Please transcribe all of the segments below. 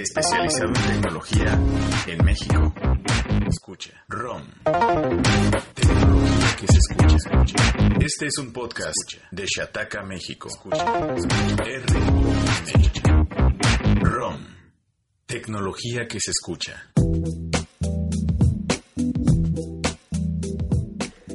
especializado en tecnología en México. Escucha. ROM. Tecnología que se escucha, escucha. Este es un podcast de Shataka, México. Escucha. R-O-M. ROM. Tecnología que se escucha.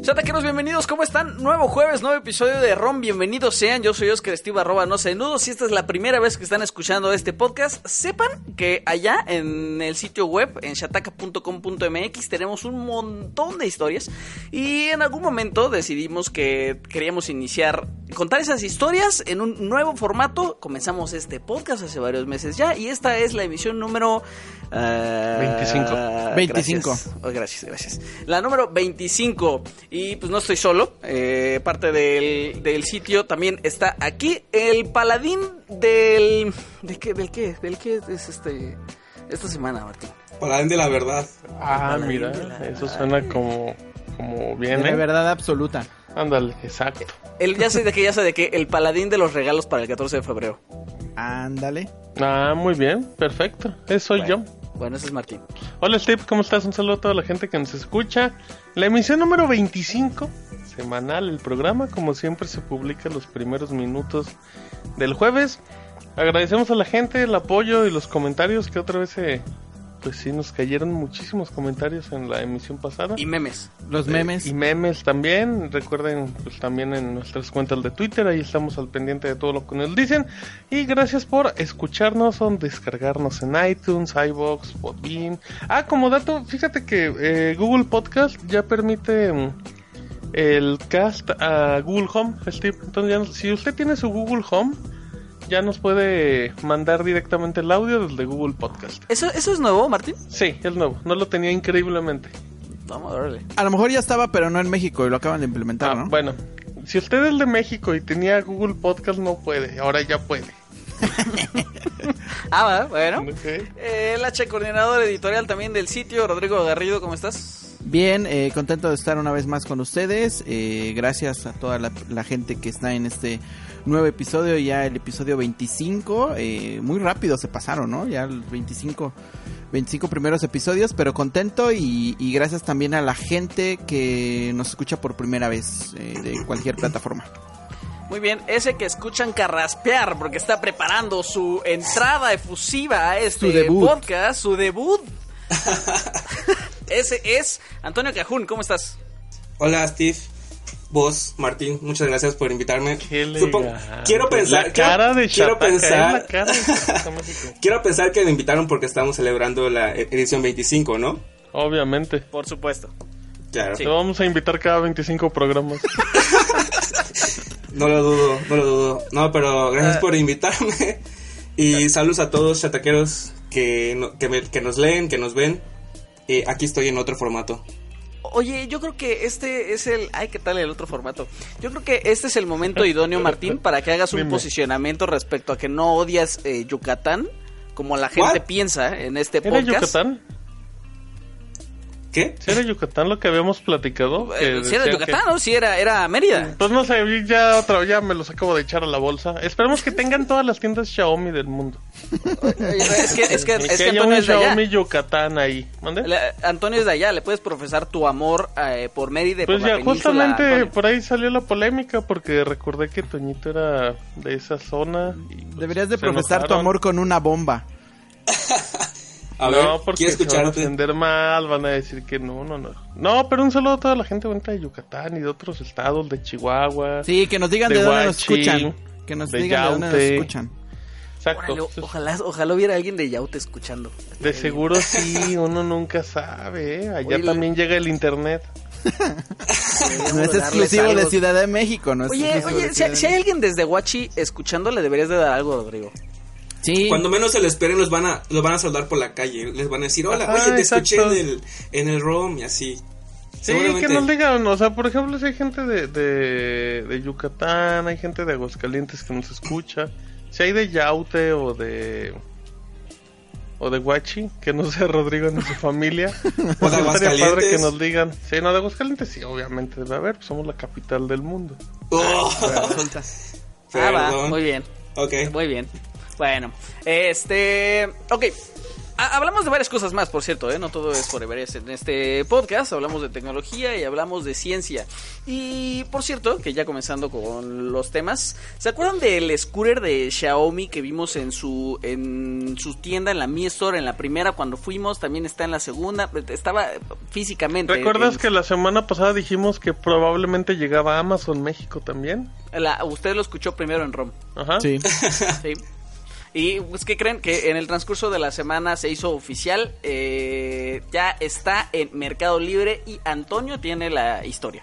Chataqueros, bienvenidos, ¿cómo están? Nuevo jueves, nuevo episodio de ROM, bienvenidos sean, yo soy Oscar Estiva, arroba no sé nudo, si esta es la primera vez que están escuchando este podcast, sepan que allá en el sitio web, en shataka.com.mx, tenemos un montón de historias y en algún momento decidimos que queríamos iniciar, contar esas historias en un nuevo formato, comenzamos este podcast hace varios meses ya y esta es la emisión número... Uh, 25. 25. Gracias. Oh, gracias, gracias. La número 25. Y pues no estoy solo. Eh, parte del, del, sitio también está aquí. El paladín del. ¿De qué? ¿Del qué? ¿Del qué es este. Esta semana, Martín? Paladín de la verdad. Ah, Paladín mira, la eso suena como, como bien, De ¿eh? verdad absoluta. Ándale, exacto. El, ya sé de qué, ya sé de qué. El paladín de los regalos para el 14 de febrero. Ándale. Ah, muy bien, perfecto. Eso soy Bueno. yo. Bueno, ese es Martín. Hola Steve, ¿cómo estás? Un saludo a toda la gente que nos escucha. La emisión número 25, semanal, el programa, como siempre se publica los primeros minutos del jueves. Agradecemos a la gente el apoyo y los comentarios que otra vez se... Pues sí, nos cayeron muchísimos comentarios en la emisión pasada. Y memes. Los memes. Y memes también. Recuerden, pues también en nuestras cuentas de Twitter. Ahí estamos al pendiente de todo lo que nos dicen. Y gracias por escucharnos o descargarnos en iTunes, iBox, Podbean. Ah, como dato, fíjate que eh, Google Podcast ya permite mm, el cast a Google Home, Steve. Entonces, ya si usted tiene su Google Home, ya nos puede mandar directamente el audio desde Google Podcast. ¿Eso, ¿Eso es nuevo, Martín? Sí, es nuevo. No lo tenía increíblemente. Vamos a verle. A lo mejor ya estaba, pero no en México y lo acaban de implementar, Ah, ¿no? Bueno, si usted es de México y tenía Google Podcast, no puede. Ahora ya puede. Ah, va, bueno. Ok. El H coordinador editorial también del sitio, Rodrigo Garrido, ¿cómo estás? Bien, eh, contento de estar una vez más con ustedes. Eh, gracias a toda la, la gente que está en este nuevo episodio, ya el episodio 25. eh, muy rápido se pasaron, ¿no? Ya los 25, 25 primeros episodios, pero contento y, y gracias también a la gente que nos escucha por primera vez eh, de cualquier plataforma. Muy bien, ese que escuchan carraspear porque está preparando su entrada efusiva a este Su debut. podcast, su debut. ese es Antonio Cajún, ¿cómo estás? Hola, Steve. Vos, Martín, muchas gracias por invitarme. Qué Supo- elegante. quiero pensar, La cara quiero, de pensar, la cara de Shataka México. quiero pensar que me invitaron porque estamos celebrando la e- edición 25, ¿no? Obviamente. Por supuesto. Claro. Sí. Te vamos a invitar cada 25 programas. No lo dudo, no lo dudo. No, pero gracias Ah. por invitarme. Y saludos a todos chataqueros que, no- que, me- que nos leen, que nos ven. Y aquí estoy en otro formato. Oye, yo creo que este es el... Ay, ¿qué tal el otro formato? Yo creo que este es el momento idóneo, Martín, para que hagas un Dime. posicionamiento respecto a que no odias eh, Yucatán, como la gente What? piensa en este ¿Era podcast. Yucatán? ¿Qué? ¿Sí era Yucatán lo que habíamos platicado? Que Si era Yucatán, que- ¿no? Si era, era Mérida. Pues no sé, ya otra ya me los acabo de echar a la bolsa. Esperemos que tengan todas las tiendas Xiaomi del mundo. Es que, es que, Y es que haya Antonio un es de allá. Xiaomi Yucatán ahí. ¿Mande? Le- Antonio es de allá, le puedes profesar tu amor eh, por Mérida Pues por ya, justamente Antonio. por ahí salió la polémica porque recordé que Toñito era de esa zona. y, pues, Deberías de profesar tu amor con una bomba. A no, ver, porque quiero se van a ofender mal, van a decir que no, no, no. No, pero un saludo a toda la gente bonita de Yucatán y de otros estados, de Chihuahua. Sí, que nos digan de, De dónde nos Huachi, escuchan. Que nos de digan de dónde nos Yaute. escuchan. Exacto. Órale, Entonces, ojalá, ojalá hubiera alguien de Yaute escuchando. de seguro sí, uno nunca sabe. ¿eh? Allá Oye, también llega el internet. No es exclusivo de Ciudad de México, ¿no? es Oye, oye, si, si hay alguien desde Huachi escuchando, le deberías de dar algo, Rodrigo. Sí, Cuando menos se lo esperen, los van a, los van a saludar por la calle. Les van a decir, hola, Ajá, oye, te escuché en el, en el ROM y así. Sí, Seguramente. que nos digan, o sea, por ejemplo, si hay gente de, de, de Yucatán, hay gente de Aguascalientes que nos escucha, si hay de Yaute o de o de Huachi, que no sea Rodrigo ni su familia, O de pues estaría padre Aguascalientes. que nos digan, sí, no, de Aguascalientes sí, obviamente debe haber, pues somos la capital del mundo. Oh. Ah, va, muy bien, Ok. muy bien. Bueno, este. Ok. Ha- Hablamos de varias cosas más, por cierto, ¿eh? no todo es Forever en este podcast. Hablamos de tecnología y hablamos de ciencia. Y por cierto, que ya comenzando con los temas, ¿se acuerdan del scooter de Xiaomi que vimos en su en su tienda en la Mi Store en la primera cuando fuimos? También está en la segunda. Estaba físicamente. ¿Recuerdas en- que la semana pasada dijimos que probablemente llegaba a Amazon México también? la- usted lo escuchó primero en ROM. Ajá. Sí. Sí. Y pues que creen que en el transcurso de la semana se hizo oficial, eh, ya está en Mercado Libre y Antonio tiene la historia.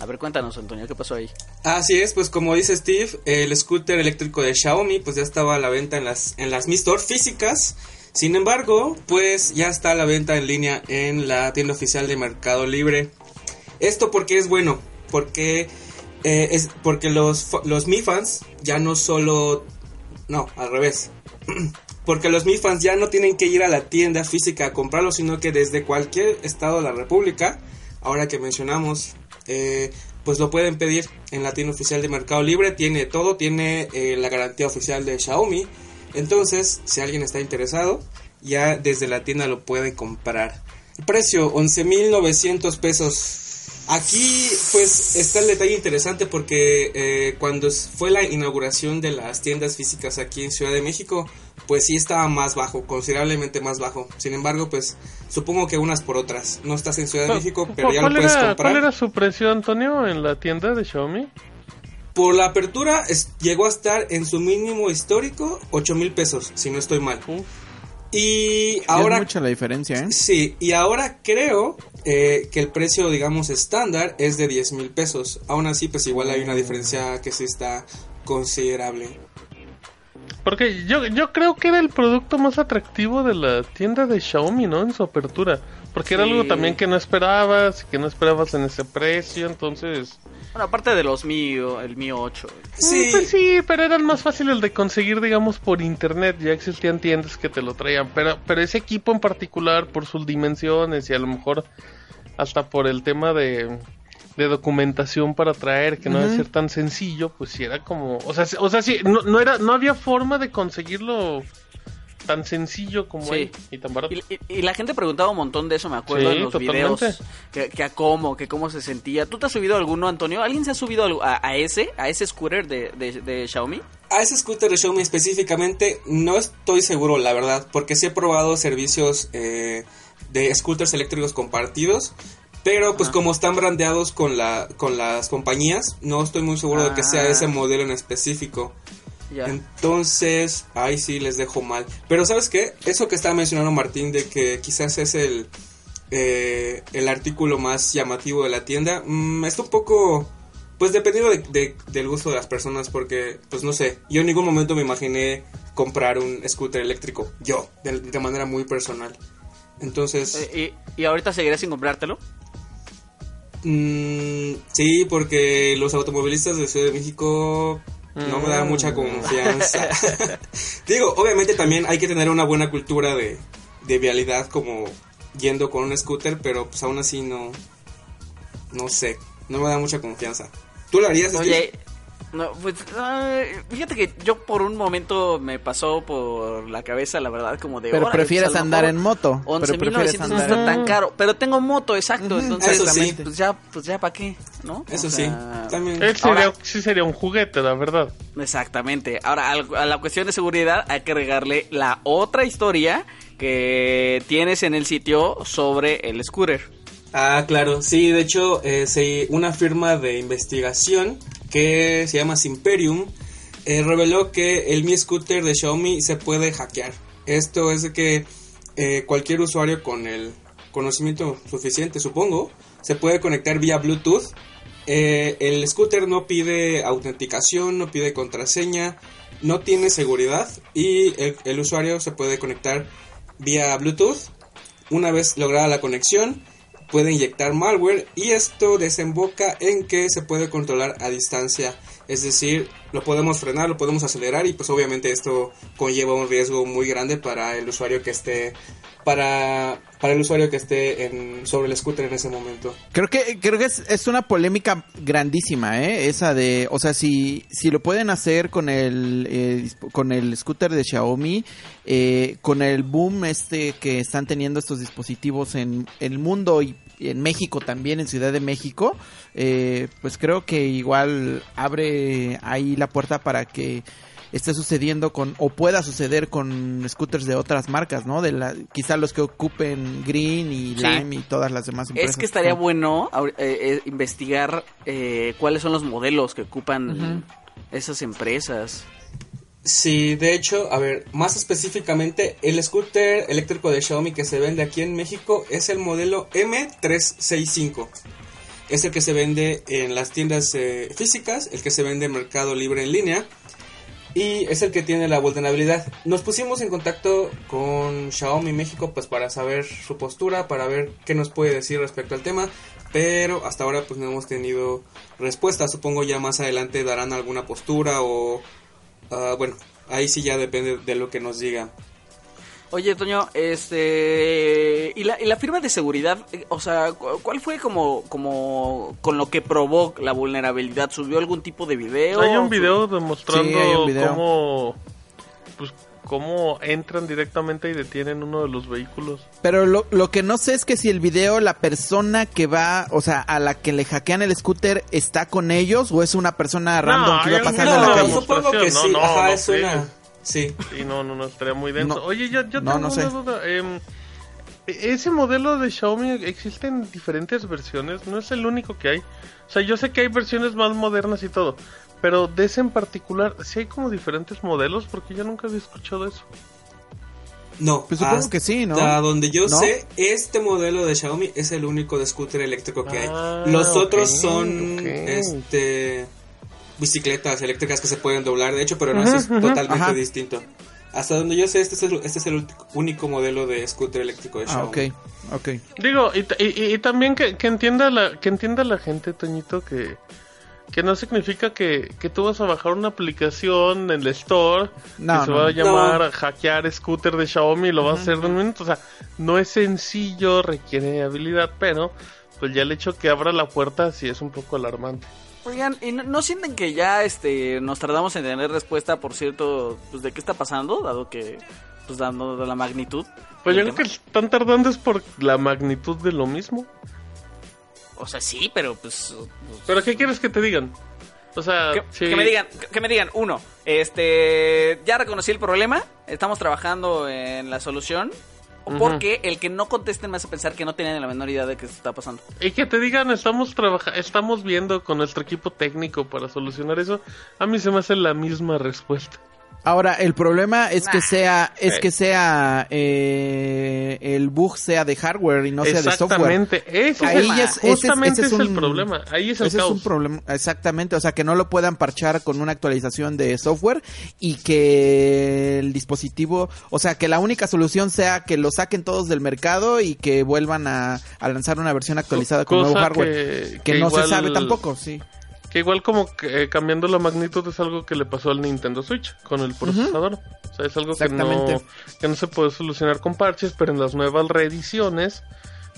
A ver, cuéntanos Antonio, ¿qué pasó ahí? Así es, pues como dice Steve, el scooter eléctrico de Xiaomi pues ya estaba a la venta en las, en las Mi Store físicas. Sin embargo, pues ya está a la venta en línea en la tienda oficial de Mercado Libre. Esto porque es bueno, porque eh, es porque los, los Mi fans ya no solo... No, al revés. Porque los Mi fans ya no tienen que ir a la tienda física a comprarlo, sino que desde cualquier estado de la República, ahora que mencionamos, eh, pues lo pueden pedir en la tienda oficial de Mercado Libre. Tiene todo, tiene eh, la garantía oficial de Xiaomi. Entonces, si alguien está interesado, ya desde la tienda lo puede comprar. El precio, 11.900 pesos. Aquí pues está el detalle interesante porque eh, cuando fue la inauguración de las tiendas físicas aquí en Ciudad de México, pues sí estaba más bajo, considerablemente más bajo. Sin embargo, pues supongo que unas por otras. No estás en Ciudad de México, pero ya lo ¿Cuál puedes era, comprar. ¿Cuál era su precio, Antonio, en la tienda de Xiaomi? Por la apertura es- llegó a estar en su mínimo histórico 8 mil pesos, si no estoy mal. Uf. Y Ahora... Es mucha la diferencia, ¿eh? Sí, y ahora creo eh, que el precio, digamos, estándar es de 10 mil pesos. Aún así, pues igual hay una diferencia que sí está considerable. Porque yo, yo creo que era el producto más atractivo de la tienda de Xiaomi, ¿no? En su apertura. Porque era algo también que no esperabas, que no esperabas en ese precio, entonces... Bueno, aparte de los mío, el mío 8. Sí, Mm, Pues sí, pero eran más fáciles de conseguir, digamos, por internet. Ya existían tiendas que te lo traían. Pero, pero ese equipo en particular, por sus dimensiones y a lo mejor hasta por el tema de, de documentación para traer, que no debe ser tan sencillo, pues sí era como... O sea, sí- o sea sí, no, no, era, no había forma de conseguirlo tan sencillo como Sí. ahí y tan barato. Y, y- y la gente preguntaba un montón de eso, me acuerdo, Sí, en los totalmente. videos. Que, que a cómo, que cómo se sentía. ¿Tú te has subido alguno, Antonio? ¿Alguien se ha subido a, a ese, a ese scooter de, de, de Xiaomi? a ese scooter de Xiaomi específicamente no estoy seguro, la verdad, porque sí he probado servicios eh, de scooters eléctricos compartidos. Pero pues Ajá. como están brandeados con, la, con las compañías, no estoy muy seguro de que sea Ah. ese modelo en específico. Ya. Entonces, ahí sí les dejo mal. Pero ¿sabes qué? Eso que estaba mencionando Martín de que quizás es el, eh, el artículo más llamativo de la tienda, mm, está un poco, pues dependiendo de- de- del gusto de las personas, porque, pues no sé, yo en ningún momento me imaginé comprar un scooter eléctrico, yo, de, de manera muy personal. Entonces, Eh, y, ¿Y ahorita seguirás sin comprártelo? mm, sí, porque los automovilistas de Ciudad de México no me da Mm. mucha confianza. Digo, obviamente también hay que tener una buena cultura de, de vialidad como yendo con un scooter, pero pues aún así no, no sé, no me da mucha confianza. ¿Tú lo harías? Oye, no, pues ay, fíjate que yo por un momento me pasó por la cabeza, la verdad, como de. Pero prefieres pues, lo andar en moto. Pero 11.900 prefieres no andar está en... tan caro, pero tengo moto, exacto, entonces eso sí. también, pues ya, pues ya para qué, ¿no? Eso O sí, también. Él sería, Ahora- sí sería un juguete, la verdad. Exactamente. Ahora, al- a la cuestión de seguridad hay que agregarle la otra historia que tienes en el sitio sobre el scooter. Ah, claro, sí, de hecho, eh, una firma de investigación que se llama Simperium eh, reveló que el Mi Scooter de Xiaomi se puede hackear. Esto es de que eh, cualquier usuario con el conocimiento suficiente, supongo, se puede conectar vía Bluetooth. Eh, el scooter no pide autenticación, no pide contraseña, no tiene seguridad y el, el usuario se puede conectar vía Bluetooth. Una vez lograda la conexión, puede inyectar malware y esto desemboca en que se puede controlar a distancia. Es decir, lo podemos frenar, lo podemos acelerar y pues obviamente esto conlleva un riesgo muy grande para el usuario que esté para, para el usuario que esté en, sobre el scooter en ese momento. Creo que creo que es, es una polémica grandísima, ¿eh? Esa de, o sea, si si lo pueden hacer con el eh, con el scooter de Xiaomi, eh, con el boom este que están teniendo estos dispositivos en el mundo y en México también, en Ciudad de México, eh, pues creo que igual abre ahí la puerta para que esté sucediendo con o pueda suceder con scooters de otras marcas, ¿no? De la, quizá los que ocupen Green y Sí. Lime y todas las demás empresas. Es que estaría bueno eh, eh, investigar eh, cuáles son los modelos que ocupan esas empresas. Sí, de hecho, a ver, más específicamente, el scooter eléctrico de Xiaomi que se vende aquí en México es el modelo M365. Es el que se vende en las tiendas eh, físicas, el que se vende en Mercado Libre en línea y es el que tiene la vulnerabilidad. Nos pusimos en contacto con Xiaomi México pues para saber su postura, para ver qué nos puede decir respecto al tema, pero hasta ahora pues no hemos tenido respuesta. Supongo ya más adelante darán alguna postura o Ah, bueno, ahí sí ya depende de lo que nos diga. Oye, Toño, este. ¿Y la, y la firma de seguridad? Eh, O sea, cu- ¿cuál fue como, como con lo que probó la vulnerabilidad? ¿Subió algún tipo de video? Hay un video demostrando Sí, hay un video. cómo pues cómo entran directamente y detienen uno de los vehículos. Pero lo, lo que no sé es que si el video, la persona que va, o sea, a la que le hackean el scooter, está con ellos o es una persona random que iba pasando en la calle. supongo que sí, no, ajá, no es una... Sí, Sí, no, no, no, estaría muy denso. No. Oye, yo, yo No, tengo no una sé. duda. em, ese modelo de Xiaomi existen diferentes versiones, no es el único que hay. O sea, yo sé que hay versiones más modernas y todo, pero de ese en particular, sí hay como diferentes modelos, porque yo nunca había escuchado eso. no. Pues supongo hasta que sí, ¿no? donde yo ¿No? sé, este modelo de Xiaomi es el único de scooter eléctrico que Ah, hay. Los otros ok, son, este, bicicletas eléctricas que se pueden doblar, de hecho, pero no, eso es totalmente Ajá. distinto. Hasta donde yo sé, este es el, este es el único modelo de scooter eléctrico de Ah, Xiaomi. ok, ok. Digo, y, y- y también que, que entienda la que entienda la gente, Toñito, que, que no significa que, que tú vas a bajar una aplicación en el store No, que se no, va a llamar No. hackear scooter de Xiaomi y lo vas a hacer de un minuto. O sea, no es sencillo, requiere habilidad, pero pues ya el hecho que abra la puerta sí es un poco alarmante. Oigan, ¿y no, no sienten que ya este nos tardamos en tener respuesta, por cierto, pues de qué está pasando, dado que, pues dando de la magnitud? Pues yo creo que están tardando es por la magnitud de lo mismo. O sea, sí, pero pues... pues, Pero ¿qué quieres que te digan? O sea, que, sí. que me digan, que, que me digan, uno, este, ya reconocí el problema, estamos trabajando en la solución, Porque el que no contesten me hace pensar que no tienen la menor idea de qué está pasando. Y que te digan, estamos trabaja estamos viendo con nuestro equipo técnico para solucionar eso. A mí se me hace la misma respuesta. Ahora, el problema es que sea, es Eh. que sea, eh, el bug sea de hardware y no sea de software. Exactamente, ese Ahí es el- ya es- ese es- justamente ese es el problema. Ahí es el Ese es caos. un problema, exactamente, o sea, que no lo puedan parchar con una actualización de software y que el dispositivo, o sea, que la única solución sea que lo saquen todos del mercado y que vuelvan a, a lanzar una versión actualizada con nuevo hardware. que- Que, que no igual- se sabe tampoco, sí. Que igual como que, eh, cambiando la magnitud es algo que le pasó al Nintendo Switch con el procesador. O sea, es algo que no, que no se puede solucionar con parches, pero en las nuevas reediciones,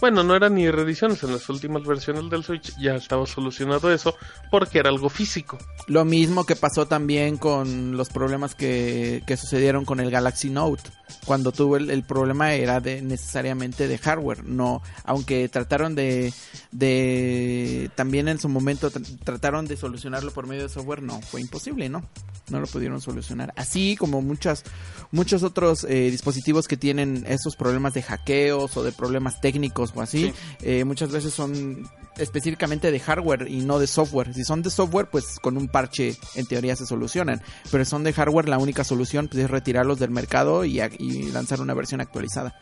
bueno, no eran ni reediciones, en las últimas versiones del Switch ya estaba solucionado eso porque era algo físico. Lo mismo que pasó también con los problemas que, que sucedieron con el Galaxy Note. Cuando tuvo el, problema era de necesariamente de hardware. No, aunque trataron de, de también en su momento tr- trataron de solucionarlo por medio de software, no, fue imposible, ¿no? No lo pudieron solucionar. Así como muchas, muchos otros eh, dispositivos que tienen esos problemas de hackeos o de problemas técnicos o así, Sí. eh, muchas veces son específicamente de hardware y no de software. Si son de software, pues con un parche en teoría se solucionan. Pero si son de hardware, la única solución pues, es retirarlos del mercado y, lanzar una versión actualizada.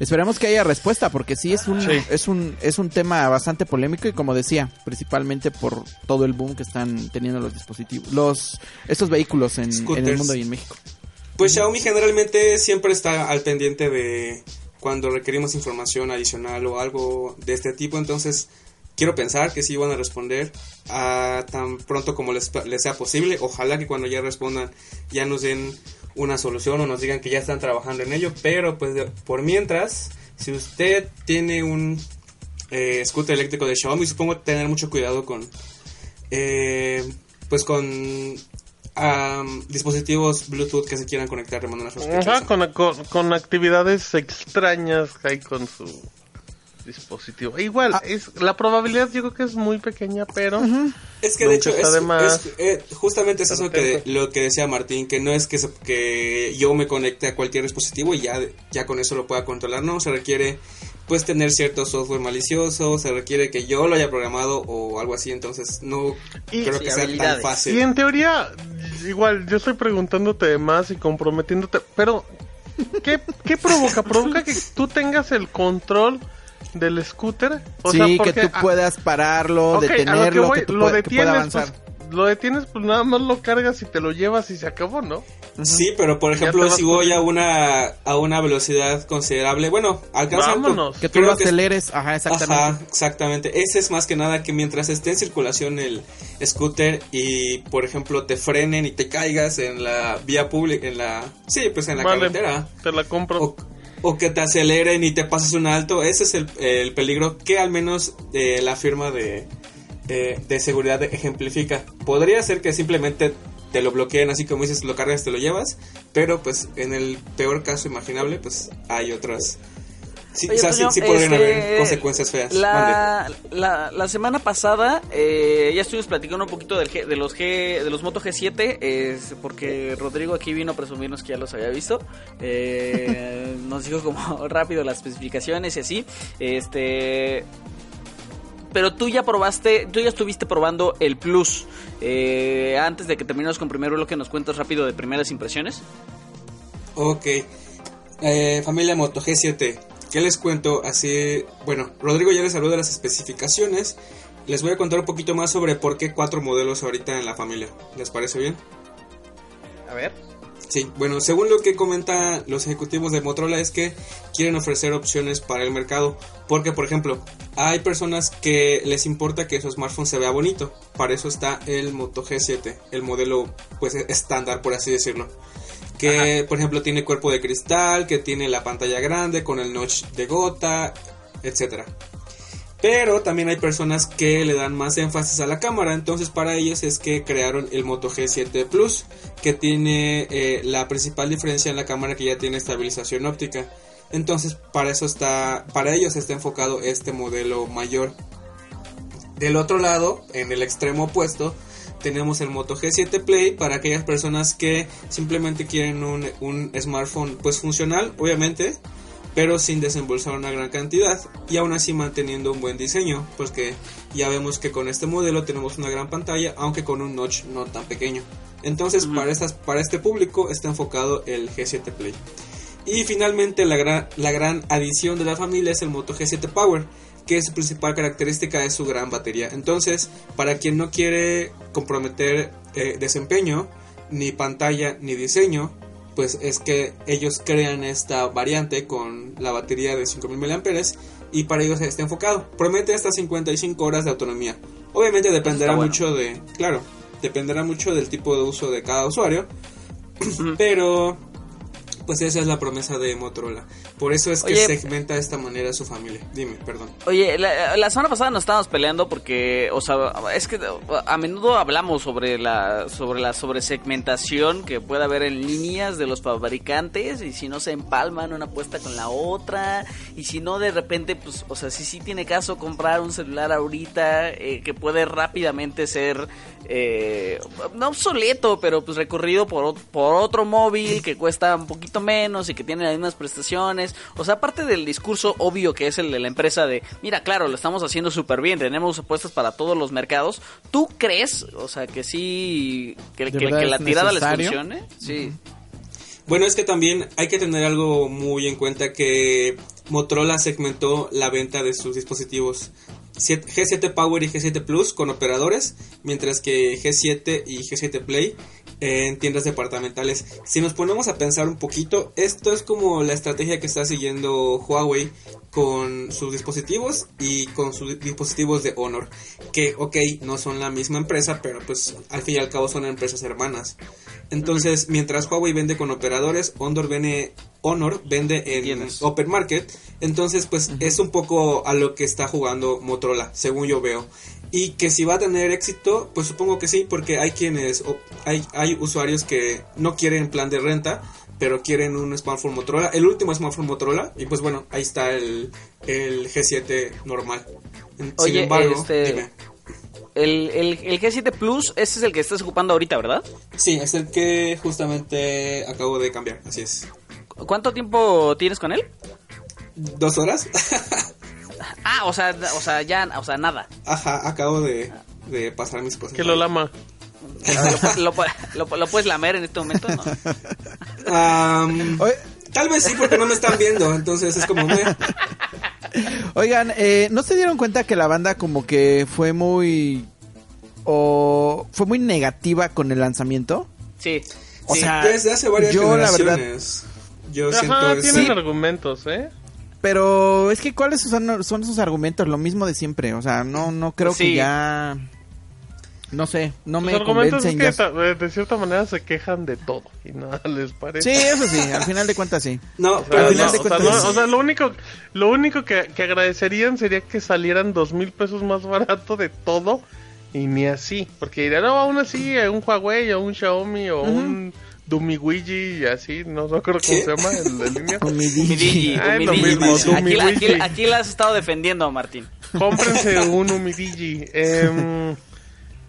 Esperemos que haya respuesta porque sí es un Sí. es un es un tema bastante polémico y como decía, principalmente por todo el boom que están teniendo los dispositivos, los estos vehículos en, en el mundo y en México. Pues Xiaomi generalmente siempre está al pendiente de cuando requerimos información adicional o algo de este tipo, entonces quiero pensar que sí van a responder a tan pronto como les, les sea posible. Ojalá que cuando ya respondan ya nos den una solución o nos digan que ya están trabajando en ello. Pero pues por mientras, si usted tiene un eh, scooter eléctrico de Xiaomi, supongo tener mucho cuidado con eh, pues con am, dispositivos Bluetooth que se quieran conectar de manera sospechosa. Ajá, con, con, con actividades extrañas que hay con su dispositivo. Igual, Ah. es la probabilidad yo creo que es muy pequeña, pero Es que de hecho es, eh, justamente es eso que lo que decía Martín, que no es que, se- que yo me conecte a cualquier dispositivo y ya, ya con eso lo pueda controlar, no, se requiere pues tener cierto software malicioso, se requiere que yo lo haya programado o algo así, entonces no Y- creo Sí, que sea tan fácil. Y en teoría, igual, yo estoy preguntándote más y comprometiéndote, pero ¿qué, qué provoca? ¿Provoca que tú tengas el control del scooter? O sí, sea, que tú puedas pararlo, lo que detenerlo, voy, que, tú lo pueda- que pueda detienes, avanzar. pues, lo detienes, pues nada más lo cargas y te lo llevas y se acabó, ¿no? Sí, pero por ejemplo, si voy a una a una velocidad considerable, bueno, alcanza Vámonos. Que tú lo aceleres, ajá, exactamente. Ajá, exactamente. Ese es más que nada que mientras esté en circulación el scooter y, por ejemplo, te frenen y te caigas en la vía pública, en la... Sí, pues en la Vale, carretera. te la compro. O, o que te aceleren y te pases un alto. Ese es el, el peligro que al menos eh, la firma de, de, de seguridad ejemplifica. Podría ser que simplemente te lo bloqueen así como dices, lo cargas, te lo llevas. Pero pues en el peor caso imaginable, pues hay otras... Sí, Oye, o sea, sí, Toño, sí podrían este, haber consecuencias feas. La, la, la semana pasada eh, ya estuvimos platicando un poquito del G- de los G, de los Moto G7, es porque Rodrigo aquí vino a presumirnos que ya los había visto. Eh, nos dijo como rápido las especificaciones y así. Este, pero tú ya probaste, tú ya estuviste probando el Plus. Eh, antes de que terminemos con primero lo que nos cuentas rápido de primeras impresiones. Ok. Eh, familia Moto G7. ¿Qué les cuento? Así, bueno, Rodrigo ya les habló de las especificaciones. Les voy a contar un poquito más sobre por qué cuatro modelos ahorita en la familia. ¿Les parece bien? A ver. Sí, bueno, según lo que comentan los ejecutivos de Motorola es que quieren ofrecer opciones para el mercado. Porque, por ejemplo, hay personas que les importa que su smartphone se vea bonito. Para eso está el Moto G7, el modelo pues estándar, por así decirlo. Que, por ejemplo, tiene cuerpo de cristal, que tiene la pantalla grande con el notch de gota, etcétera. Pero también hay personas que le dan más énfasis a la cámara, entonces para ellos es que crearon el Moto G7 Plus, que tiene eh, la principal diferencia en la cámara que ya tiene estabilización óptica. Entonces para eso está, para ellos está enfocado este modelo mayor. Del otro lado, en el extremo opuesto, tenemos el Moto G7 Play para aquellas personas que simplemente quieren un, un smartphone pues funcional, obviamente, pero sin desembolsar una gran cantidad y aún así manteniendo un buen diseño, pues que ya vemos que con este modelo tenemos una gran pantalla, aunque con un notch no tan pequeño. Entonces, para, estas, para este público está enfocado el G7 Play. Y finalmente la gran, la gran adición de la familia es el Moto G7 Power, que su principal característica es su gran batería. Entonces, para quien no quiere comprometer eh, desempeño, ni pantalla, ni diseño, pues es que ellos crean esta variante con la batería de 5000 mAh y para ellos está enfocado. Promete hasta 55 horas de autonomía. Obviamente dependerá bueno. mucho de, claro, dependerá mucho del tipo de uso de cada usuario, pero pues esa es la promesa de Motorola. Por eso es que Oye. segmenta de esta manera a su familia. Dime, perdón. Oye, la, la semana pasada nos estábamos peleando porque, o sea, es que a menudo hablamos sobre la sobre la sobresegmentación que puede haber en líneas de los fabricantes y si no se empalman una apuesta con la otra y si no de repente, pues, o sea, si sí tiene caso comprar un celular ahorita eh, que puede rápidamente ser eh, no obsoleto, pero pues recorrido por, por otro móvil que cuesta un poquito menos y que tiene las mismas prestaciones. O sea, aparte del discurso obvio que es el de la empresa de, mira, claro, lo estamos haciendo súper bien, tenemos apuestas para todos los mercados. ¿Tú crees, o sea, que sí, que, ¿De que- verdad que la tirada les necesario? funcione? Sí. Bueno, es que también hay que tener algo muy en cuenta que Motorola segmentó la venta de sus dispositivos siete- G7 Power y G7 Plus con operadores, mientras que G7 y G7 Play en tiendas departamentales. Si nos ponemos a pensar un poquito, esto es como la estrategia que está siguiendo Huawei con sus dispositivos y con sus dispositivos de Honor, que ok, no son la misma empresa, pero pues al fin y al cabo son empresas hermanas. Entonces, mientras Huawei vende con operadores, Honor vende, Honor vende en Tienes. Open Market, entonces pues es un poco a lo que está jugando Motorola, según yo veo. Y que si va a tener éxito, pues supongo que sí, porque hay quienes, o- hay, hay usuarios que no quieren plan de renta, pero quieren un smartphone Motorola, el último smartphone Motorola, y pues bueno, ahí está el, el G7 normal. Sin Oye, embargo, este- dime. El, el, el G7 Plus, ese es el que estás ocupando ahorita, ¿verdad? Sí, es el que justamente acabo de cambiar, así es. ¿Cuánto tiempo tienes con él? ¿Dos horas? Ah, o sea, o sea, ya, o sea, nada. Ajá, acabo de, de pasar mis cosas. Que lo lama. ¿Lo, pu- lo- lo puedes lamer en este momento? No. Oye, tal vez sí, porque no me están viendo, entonces es como... meh. Oigan, eh, ¿no se dieron cuenta que la banda como que fue muy... o fue muy negativa con el lanzamiento? Sí. O sí. sea, Desde hace varias yo, la verdad- generaciones. Ajá, siento tienen argumentos, ¿eh? Pero es que ¿cuáles son, son sus argumentos? Lo mismo de siempre. O sea, no, no creo que ya... No sé, no me Los argumentos es convencen que ya. eh, de cierta manera se quejan de todo y nada les parece. Sí, eso sí, al final de cuentas sí. No, O sea, pero al final no, de o sea, cuentas- no, o sea, lo único, lo único que, que agradecerían sería que salieran dos mil pesos más barato de todo y ni así, porque dirían, no, aún así, a un Huawei, o un Xiaomi, o un Dumiwiji y así, no recuerdo cómo ¿Qué? se llama el, el línea. Con mi Mi Digi. Digi, Ah, es mi lo mismo, Aquí, la- aquí- Wiki. aquí la has estado defendiendo, Martín. Cómprense un Umidigi. Em,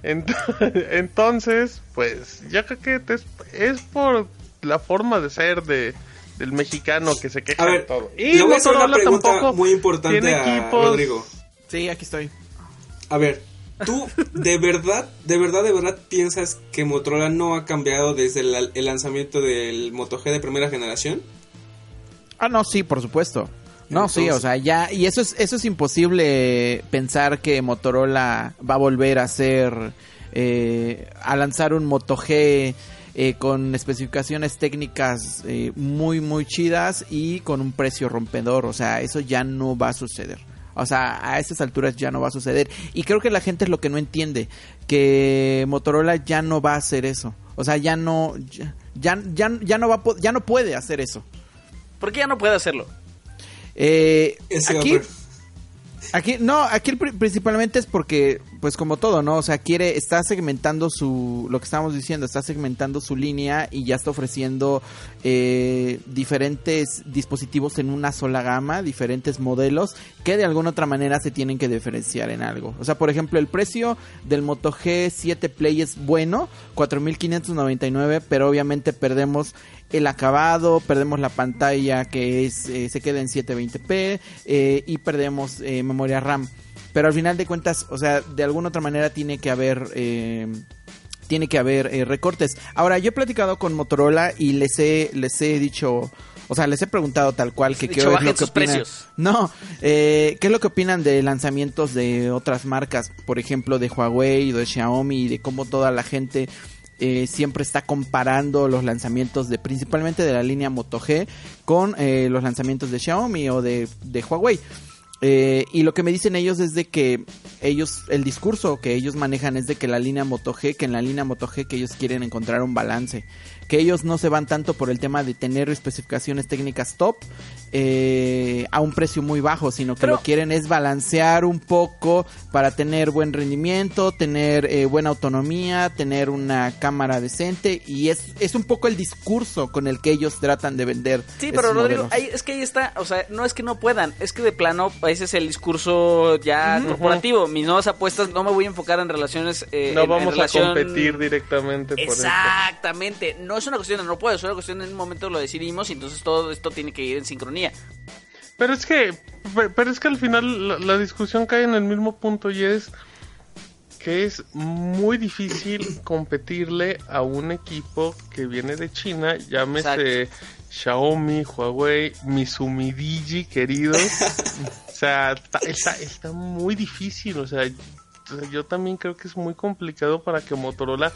ent- entonces, pues, ya creo que es, es por la forma de ser de del mexicano que se queja A de ver, todo. le voy a hacer una Motorola pregunta tampoco muy importante tiene a equipos- Rodrigo. Sí, aquí estoy. A ver, ¿tú de verdad, de verdad, de verdad piensas que Motorola no ha cambiado desde el, el lanzamiento del Moto G de primera generación? Ah, no, sí, por supuesto. No, sí, o sea, ya, y eso es, eso es imposible pensar que Motorola va a volver a hacer, eh, a lanzar un Moto G eh, con especificaciones técnicas eh, muy, muy chidas y con un precio rompedor, o sea, eso ya no va a suceder. O sea, a esas alturas ya no va a suceder. Y creo que la gente es lo que no entiende, que Motorola ya no va a hacer eso. O sea, ya no, ya, ya, ya, ya no va, ya no puede hacer eso. ¿Por qué ya no puede hacerlo? Eh, aquí, aquí, no, aquí principalmente es porque, pues como todo, ¿no? O sea, quiere, está segmentando su, lo que estábamos diciendo, está segmentando su línea y ya está ofreciendo eh, diferentes dispositivos en una sola gama, diferentes modelos que de alguna otra manera se tienen que diferenciar en algo. O sea, por ejemplo, el precio del Moto G7 Play es bueno, 4.599, pero obviamente perdemos el acabado, perdemos la pantalla que es eh, se queda en 720p eh, y perdemos eh, memoria RAM. Pero al final de cuentas, o sea, de alguna otra manera tiene que haber eh, tiene que haber eh, recortes. Ahora, yo he platicado con Motorola y les he les he dicho, o sea, les he preguntado tal cual que qué es lo que opinan. precios. No, eh, ¿qué es lo que opinan de lanzamientos de otras marcas? Por ejemplo, de Huawei, de Xiaomi, y de cómo toda la gente eh, siempre está comparando los lanzamientos de principalmente de la línea Moto G con eh, los lanzamientos de Xiaomi o de, de Huawei. Eh, y lo que me dicen ellos es de que ellos, el discurso que ellos manejan es de que la línea Moto G, que en la línea Moto G que ellos quieren encontrar un balance, que ellos no se van tanto por el tema de tener especificaciones técnicas top eh, a un precio muy bajo, sino que Pero- lo quieren es balancear un poco para tener buen rendimiento, tener eh, buena autonomía, tener una cámara decente y es, es un poco el discurso con el que ellos tratan de vender. Sí, pero Rodrigo, ahí, es que ahí está, o sea, no es que no puedan, es que de plano ese es el discurso ya corporativo. Mis nuevas apuestas no me voy a enfocar en relaciones. eh, no en- en vamos relación- a competir directamente por eso. Exactamente, no es una cuestión de no puedo, es una cuestión de en un momento lo decidimos y entonces todo esto tiene que ir en sincronía. Pero es que, pe- pero es que al final la, la discusión cae en el mismo punto y es que es muy difícil competirle a un equipo que viene de China, llámese Xiaomi, Huawei, Misumi Digi, queridos. o sea, está, está, está muy difícil, o sea, o sea, yo también creo que es muy complicado para que Motorola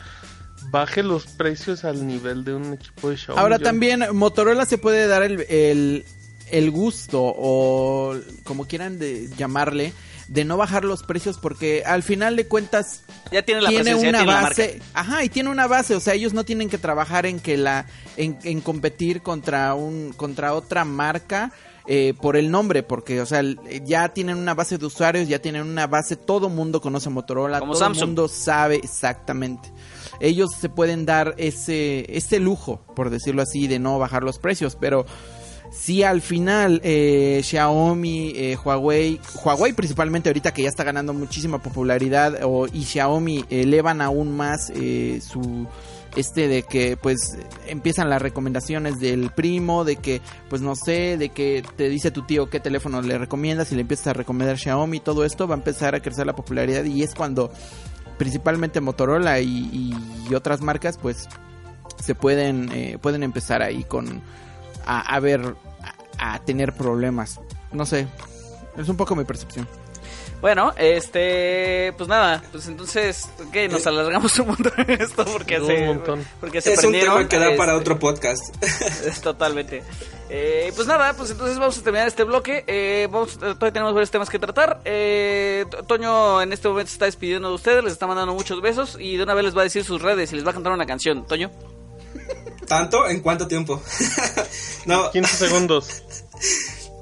baje los precios al nivel de un equipo de Xiaomi. Ahora Yo- también Motorola se puede dar el, el, el gusto o como quieran de llamarle de no bajar los precios porque al final de cuentas Ya tiene la tiene ya una la base, ajá, y tiene una base, o sea, ellos no tienen que trabajar en que la en, en competir contra un contra otra marca eh, por el nombre, porque o sea, ya tienen una base de usuarios, ya tienen una base, todo mundo conoce Motorola, Como todo el Samsung. mundo sabe exactamente. Ellos se pueden dar ese ese lujo, por decirlo así, de no bajar los precios, pero si al final eh, Xiaomi, eh, Huawei, Huawei principalmente ahorita que ya está ganando muchísima popularidad o, y Xiaomi elevan aún más eh, su este de que pues empiezan las recomendaciones del primo, de que pues no sé, de que te dice tu tío qué teléfono le recomiendas y le empiezas a recomendar Xiaomi, todo esto va a empezar a crecer la popularidad y es cuando principalmente Motorola y, otras marcas pues se pueden eh, pueden empezar ahí con a, a ver a, a tener problemas no sé es un poco mi percepción Bueno, este, pues nada, pues entonces, ¿qué? Nos alargamos un montón en esto porque Un se, montón. porque se Es un tema que da para este, otro podcast. Totalmente. Eh, pues nada, pues entonces vamos a terminar este bloque. Eh, vamos, todavía tenemos varios temas que tratar. Eh, To- Toño en este momento se está despidiendo de ustedes, les está mandando muchos besos y de una vez les va a decir sus redes y les va a cantar una canción. Toño. ¿Tanto? ¿En cuánto tiempo? no, 15 segundos.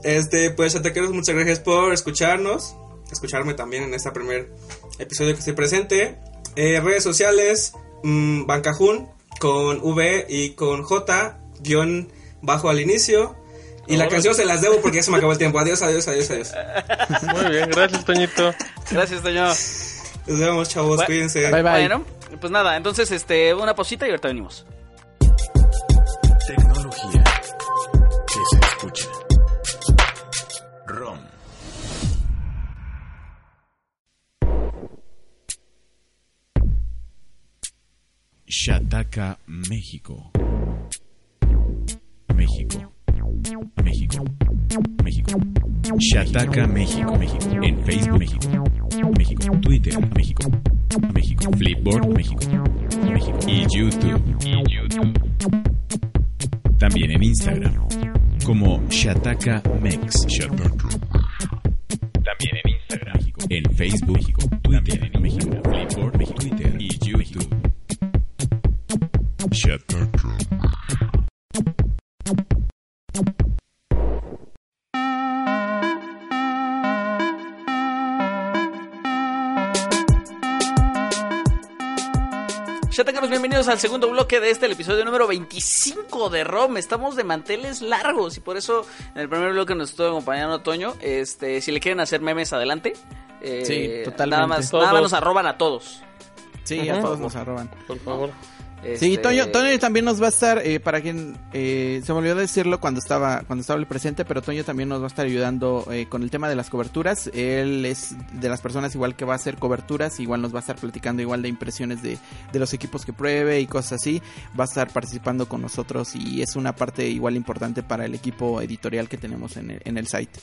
Este, pues ataqueros, muchas gracias por escucharnos, escucharme también en este primer episodio que estoy presente. Eh, redes sociales, mm, Bancajun con V y con J, guion bajo al inicio. Y la canción se las debo porque ya se me acabó el tiempo. Adiós, adiós, adiós, adiós. Muy bien, gracias, Toñito. Gracias, Toño. Nos vemos, chavos, Bye. cuídense. Bye, bye. Bueno, pues nada, entonces este, una pausita y ahorita venimos. Shataka, México. México. México. México. Shataka, México. México. En Facebook, México. México. Twitter, México. México. Flipboard, México. México. Y YouTube. YouTube. También en Instagram como Shataka Mex. También en Instagram. En Facebook, México. Twitter, México. Flipboard, México. Ya tengamos bienvenidos al segundo bloque de este, el episodio número 25 de ROM. Estamos de manteles largos y por eso en el primer bloque nos estuvo acompañando Toño. Este, si le quieren hacer memes, adelante. Eh, Sí, totalmente. Nada más, Todos. nada más nos arroban a todos. sí a todos nos arroban Por favor. Sí, Este, Toño, Toño también nos va a estar, eh, para quien eh, se me olvidó decirlo cuando estaba cuando estaba el presente, pero Toño también nos va a estar ayudando eh, con el tema de las coberturas. Él es de las personas igual que va a hacer coberturas, igual nos va a estar platicando igual de impresiones de, de los equipos que pruebe y cosas así. Va a estar participando con nosotros y es una parte igual importante para el equipo editorial que tenemos en el, en el site.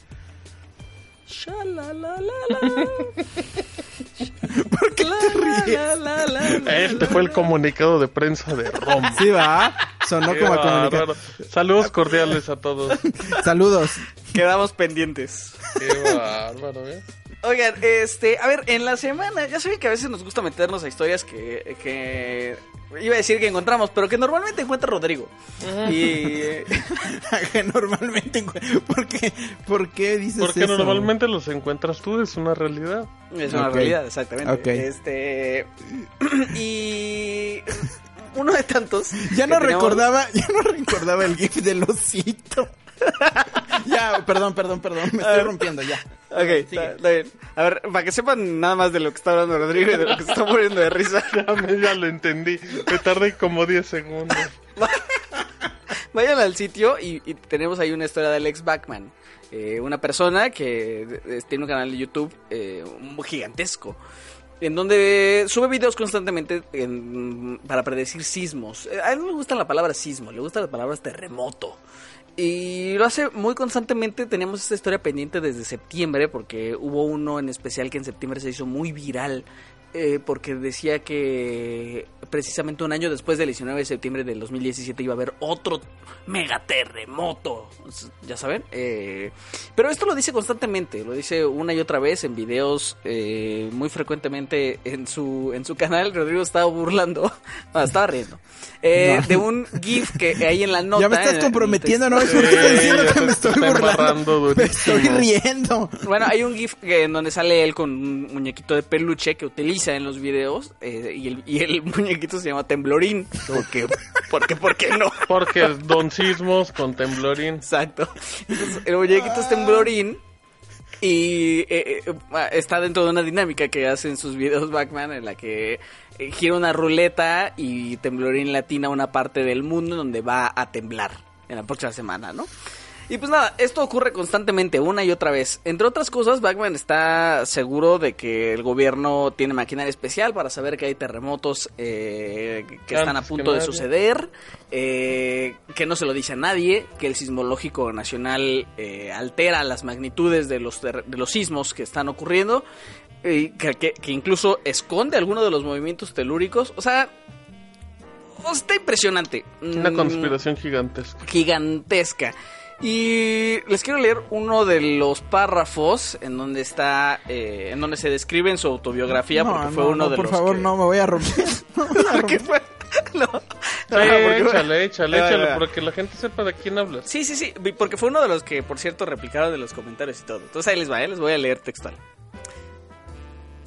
¿Por qué te ríes? Este fue el comunicado de prensa de ROM. Sí, va. Sonó como a comunicar. bárbaro. Saludos cordiales a todos. Saludos. Quedamos pendientes. Qué bárbaro, ¿eh? Oigan, este, a ver, en la semana, ya saben que a veces nos gusta meternos a historias que, que iba a decir que encontramos, pero que normalmente encuentra Rodrigo. Y que normalmente ¿por qué, ¿por qué dices Porque eso? normalmente los encuentras tú, es una realidad. es una realidad, exactamente. Ok. Este y uno de tantos. ya no teníamos- recordaba, ya no recordaba el gif del osito. ya, perdón, perdón, perdón, me estoy rompiendo ya. Ok, está, está bien. A ver, para que sepan nada más de lo que está hablando Rodrigo y de lo que se está muriendo de risa. Ya, me- ya lo entendí. Me tardé como 10 segundos. Vayan al sitio y, y tenemos ahí una historia de Alex Backman. eh, una persona que tiene un canal de YouTube eh, gigantesco. En donde sube videos constantemente en- para predecir sismos. Eh, A él no le gusta la palabra sismo, le gusta la palabra terremoto. Y lo hace muy constantemente. Teníamos esta historia pendiente desde septiembre, porque hubo uno en especial que en septiembre se hizo muy viral. Eh, porque decía que precisamente un año después del 19 de septiembre del 2017 iba a haber otro mega terremoto, ya saben. Eh, pero esto lo dice constantemente, lo dice una y otra vez en videos, eh, muy frecuentemente en su en su canal. Rodrigo estaba burlando, no, estaba riendo eh, de un GIF que hay en la nota. Ya me estás en- comprometiendo, ¿no? Estoy diciendo que me estoy burlando. Me estoy riendo. Bueno, hay un GIF que- en donde sale él con un muñequito de peluche que utiliza en los videos eh, y, el, y el muñequito se llama Temblorín. Porque, porque, ¿por qué no? Porque es Don Sismos con Temblorín. Exacto. Entonces, el muñequito es Temblorín y eh, eh, está dentro de una dinámica que hace en sus videos Batman en la que eh, gira una ruleta y Temblorín latina una parte del mundo donde va a temblar en la próxima semana, ¿no? Y pues nada, esto ocurre constantemente, una y otra vez. Entre otras cosas, Batman está seguro de que el gobierno tiene maquinaria especial para saber que hay terremotos eh, que están a punto de suceder, eh, que no se lo dice a nadie, que el sismológico nacional eh, altera las magnitudes de los, de los sismos que están ocurriendo, y que, que- que incluso esconde alguno de los movimientos telúricos. O sea, está impresionante. Una Mm, conspiración gigantesca. gigantesca. Y les quiero leer uno de los párrafos en donde está, eh, en donde se describe en su autobiografía, No, porque fue no, uno no, de por los favor, que- no, me voy a romper. Voy a porque romper. fue- no, no, Sí, porque fue- échale, échale, Ah, échale, para que la gente sepa de quién hablas. Sí, sí, sí, porque fue uno de los que, por cierto, replicaron de los comentarios y todo. Entonces ahí les va, ¿eh? les voy a leer textual.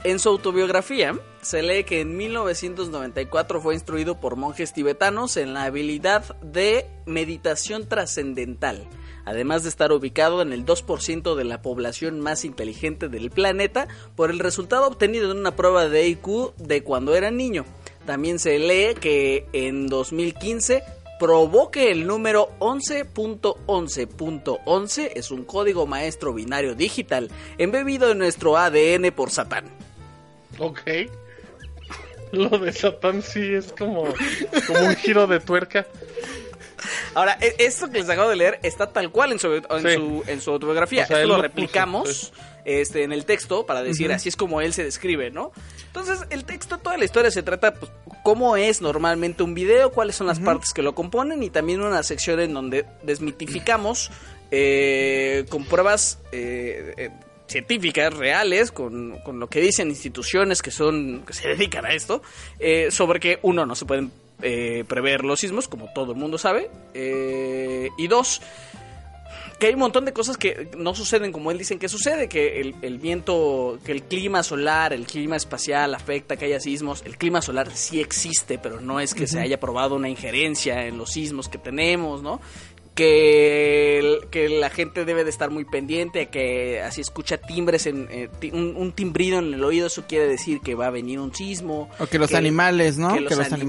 En su autobiografía se lee que en 1994 fue instruido por monjes tibetanos en la habilidad de meditación trascendental, además de estar ubicado en el 2% de la población más inteligente del planeta por el resultado obtenido en una prueba de IQ de cuando era niño. También se lee que en 2015 probó que el número 11.11.11 es un código maestro binario digital embebido en nuestro ADN por Satán. Ok. Lo de Satán sí es como, como un giro de tuerca. Ahora, e- esto que les acabo de leer está tal cual en su, en Sí. su, en su autobiografía. O sea, esto lo lo replicamos puso, este, en el texto para decir así es como él se describe, ¿no? Entonces, el texto, toda la historia se trata, pues, cómo es normalmente un video, cuáles son las partes que lo componen y también una sección en donde desmitificamos eh, con pruebas eh, eh, científicas reales, con, con lo que dicen instituciones que son que se dedican a esto, eh, sobre que uno no se pueden eh, prever los sismos, como todo el mundo sabe, eh, y dos, que hay un montón de cosas que no suceden como él dicen que sucede, que el, el viento, que el clima solar, el clima espacial afecta que haya sismos. El clima solar sí existe, pero no es que se haya probado una injerencia en los sismos que tenemos, ¿no? Que, el- que la gente debe de estar muy pendiente, que así escucha timbres, en, eh, un, un timbrido en el oído, eso quiere decir que va a venir un sismo. O que los animales, ¿no? Que los, Que los animales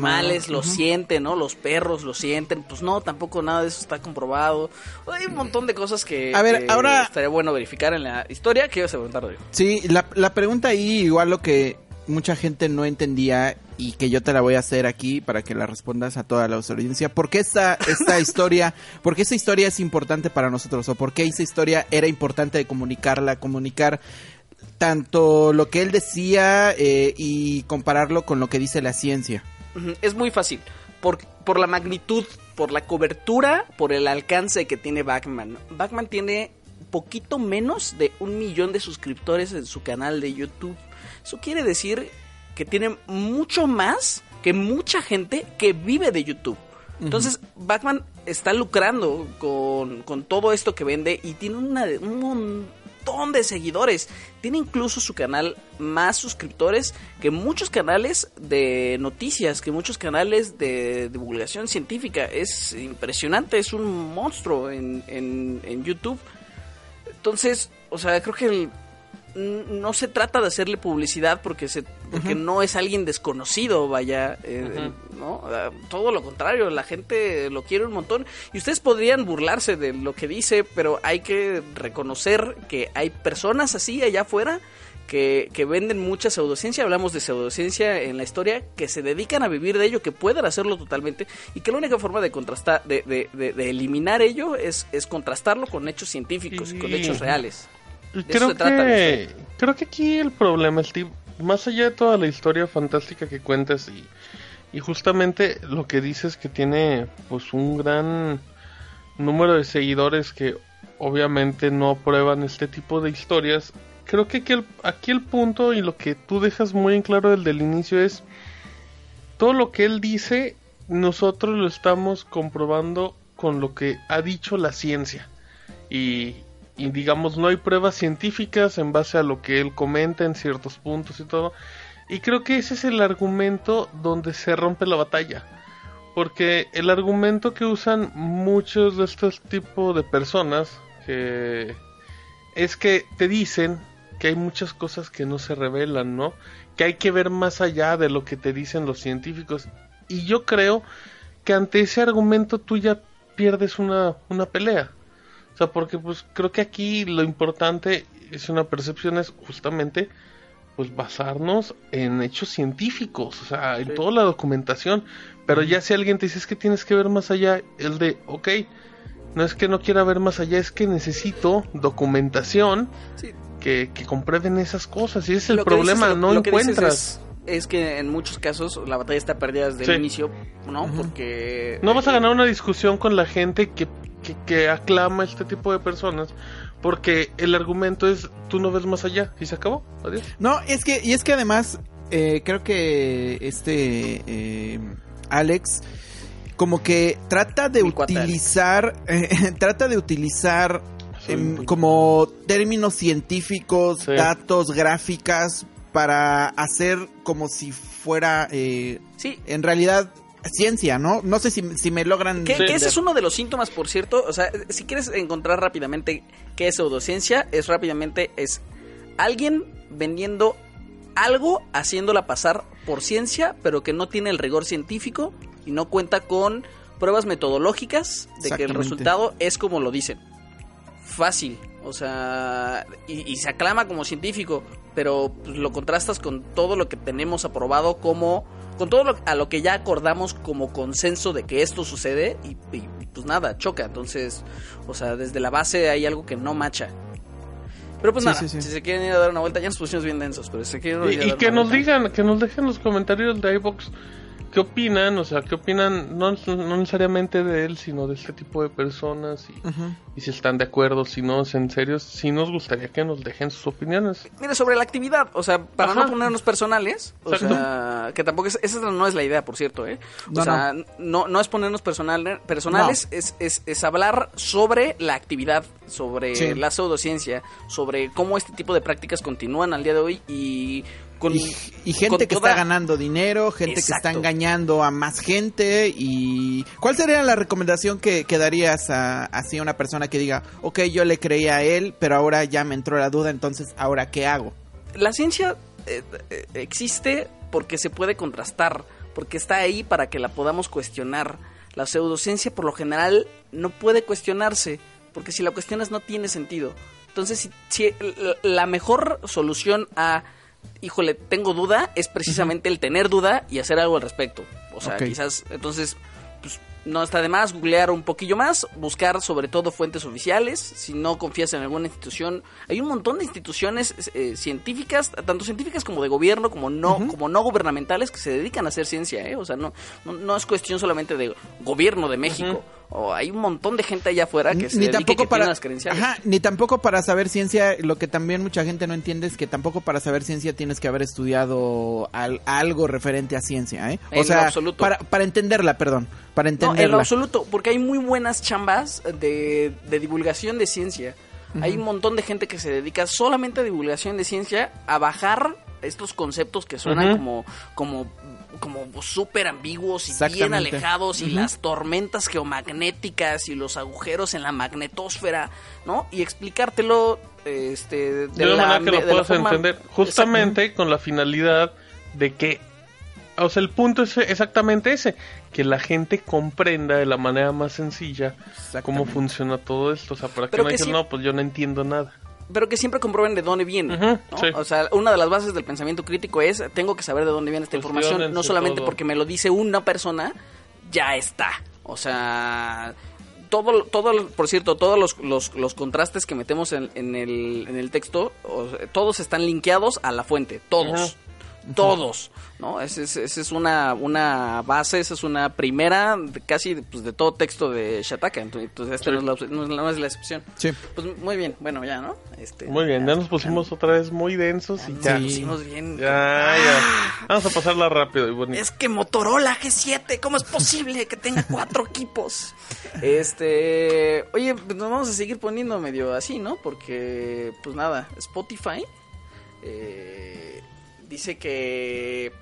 animales, lo sienten, ¿no? Los perros lo sienten. Pues no, tampoco nada de eso está comprobado. Hay un montón de cosas que, A ver, que ahora- estaría bueno verificar en la historia. ¿Qué ibas a preguntar, Rodrigo? Sí, la, la pregunta ahí, igual lo que mucha gente no entendía y que yo te la voy a hacer aquí para que la respondas a toda la audiencia. ¿Por qué esta, esta historia, por qué esta historia es importante para nosotros? ¿O por qué esa historia era importante de comunicarla, comunicar tanto lo que él decía eh, y compararlo con lo que dice la ciencia? Es muy fácil. Por, por la magnitud, por la cobertura, por el alcance que tiene Batman. Batman tiene poquito menos de un millón de suscriptores en su canal de YouTube. Eso quiere decir que tiene mucho más que mucha gente que vive de YouTube. Entonces, Batman está lucrando con, con todo esto que vende y tiene una, un montón de seguidores. Tiene incluso su canal más suscriptores que muchos canales de noticias, que muchos canales de divulgación científica. Es impresionante, es un monstruo en, en, en YouTube. Entonces, o sea, creo que el- no se trata de hacerle publicidad porque se porque no es alguien desconocido, vaya, eh, ¿no? Ah, Todo lo contrario, la gente lo quiere un montón y ustedes podrían burlarse de lo que dice, pero hay que reconocer que hay personas así allá afuera que, que venden mucha pseudociencia, hablamos de pseudociencia en la historia, que se dedican a vivir de ello, que pueden hacerlo totalmente y que la única forma de contrastar, de, de- de- de eliminar ello es, es contrastarlo con hechos científicos, y con Sí. hechos reales. Eso creo se trata la que, creo que aquí el problema, Steve, más allá de toda la historia fantástica que cuentas y, y justamente lo que dices que tiene pues un gran número de seguidores que obviamente no aprueban este tipo de historias, creo que aquí el, aquí el punto y lo que tú dejas muy en claro desde el inicio es todo lo que él dice, nosotros lo estamos comprobando con lo que ha dicho la ciencia. Y, y digamos, no hay pruebas científicas en base a lo que él comenta en ciertos puntos y todo. Y creo que ese es el argumento donde se rompe la batalla. Porque el argumento que usan muchos de estos tipos de personas que es que te dicen que hay muchas cosas que no se revelan, ¿no? Que hay que ver más allá de lo que te dicen los científicos. Y yo creo que ante ese argumento tú ya pierdes una, una pelea. Sea, porque pues creo que aquí lo importante es una percepción es justamente pues basarnos en hechos científicos, o sea, en Sí. toda la documentación. Pero ya si alguien te dice es que tienes que ver más allá, el de, ok, no es que no quiera ver más allá, es que necesito documentación Sí. que, que comprueben esas cosas. Y ese es el Lo problema, dices- no lo encuentras. Es, es que en muchos casos la batalla está perdida desde Sí. el inicio, ¿no? Porque... No vas a eh, ganar una discusión con la gente que, que, que aclama este tipo de personas. Porque el argumento es, tú no ves más allá. Y se acabó. Adiós. No, es que, y es que además, eh, creo que este eh, Alex, como que trata de Mi utilizar, eh, trata de utilizar em, como términos científicos, Sí. datos, gráficas, para hacer como si fuera, eh, Sí, en realidad, ciencia, ¿no? No sé si, si me logran... Que, que ese es uno de los síntomas, por cierto. O sea, si quieres encontrar rápidamente qué es pseudociencia, es rápidamente es alguien vendiendo algo, haciéndola pasar por ciencia, pero que no tiene el rigor científico y no cuenta con pruebas metodológicas de que el resultado es como lo dicen. Fácil, o sea, y, y se aclama como científico, pero pues, lo contrastas con todo lo que tenemos aprobado como, con todo lo, a lo que ya acordamos como consenso de que esto sucede y, y, pues nada, choca. Entonces, o sea, desde la base hay algo que no macha. Pero pues Sí, nada, sí, sí. si se quieren ir a dar una vuelta, ya nos pusimos bien densos, pero si se quieren ir a Y, y dar que una nos vuelta- digan, que nos dejen los comentarios de iBox qué opinan, o sea, qué opinan, no, no necesariamente de él, sino de este tipo de personas y, si están de acuerdo, si no, en serio, si nos gustaría que nos dejen sus opiniones. Mire, sobre la actividad, o sea, para Ajá. no ponernos personales, o Exacto. sea, que tampoco es, esa no es la idea, por cierto, ¿eh? O No, sea, no. no es ponernos personal, personales, es, es, es hablar sobre la actividad, sobre Sí. la pseudociencia, sobre cómo este tipo de prácticas continúan al día de hoy y con... Y, y gente con que toda- está ganando dinero, gente que está engañando a más gente y... ¿Cuál sería la recomendación que, que darías a, así a una persona que diga, ok, yo le creí a él, pero ahora ya me entró la duda, entonces, ¿ahora qué hago? La ciencia eh, eh, existe porque se puede contrastar, porque está ahí para que la podamos cuestionar. La pseudociencia por lo general no puede cuestionarse, porque si la cuestionas no tiene sentido. Entonces, si, la mejor solución a, híjole, tengo duda, es precisamente el tener duda y hacer algo al respecto. O sea, quizás, entonces, pues no está de más googlear un poquillo más, buscar sobre todo fuentes oficiales, si no confías en alguna institución. Hay un montón de instituciones eh, científicas, tanto científicas como de gobierno, como no, como no gubernamentales, que se dedican a hacer ciencia, ¿eh? O sea, no, no, no es cuestión solamente de gobierno de México. O hay un montón de gente allá afuera que se ni tampoco que para las credenciales. Ajá, ni tampoco para saber ciencia lo que también mucha gente no entiende es que tampoco para saber ciencia tienes que haber estudiado al- algo referente a ciencia ¿eh? o En lo sea absoluto. para para entenderla perdón para No, en lo entenderla absoluto, porque hay muy buenas chambas de, de divulgación de ciencia. Hay un montón de gente que se dedica solamente a divulgación de ciencia, a bajar estos conceptos que suenan como como como súper ambiguos y bien alejados y las tormentas geomagnéticas y los agujeros en la magnetosfera, ¿no? Y explicártelo este, de, la, manera que lo puedas forma- entender, justamente con la finalidad de que, o sea, el punto es exactamente ese, que la gente comprenda de la manera más sencilla cómo funciona todo esto, o sea, para que no digan, no, pues yo no entiendo nada. Pero que siempre comprueben de dónde viene. Ujú, ¿no? sí. O sea, una de las bases del pensamiento crítico es, tengo que saber de dónde viene esta información, no solamente todo. porque me lo dice una persona, ya está. O sea, todo, todo por cierto, todos los, los, los contrastes que metemos en, en el, en el texto, todos están linkeados a la fuente, todos. Todos, ¿no? Esa es, esa es una, una base, esa es una primera de casi pues, de todo texto de Shataka, entonces esta no, es la, no es la- no es la excepción. Sí. Pues muy bien, bueno, ya, ¿no? Este, Muy bien, ya nos pusimos otra vez muy densos y ya ya. nos pusimos bien. Ya, ya. Vamos a pasarla rápido y bonito. Es que Motorola G7, ¿cómo es posible que tenga cuatro equipos? Este, oye, pues nos vamos a seguir poniendo medio así, ¿no? Porque, pues nada, Spotify eh, dice que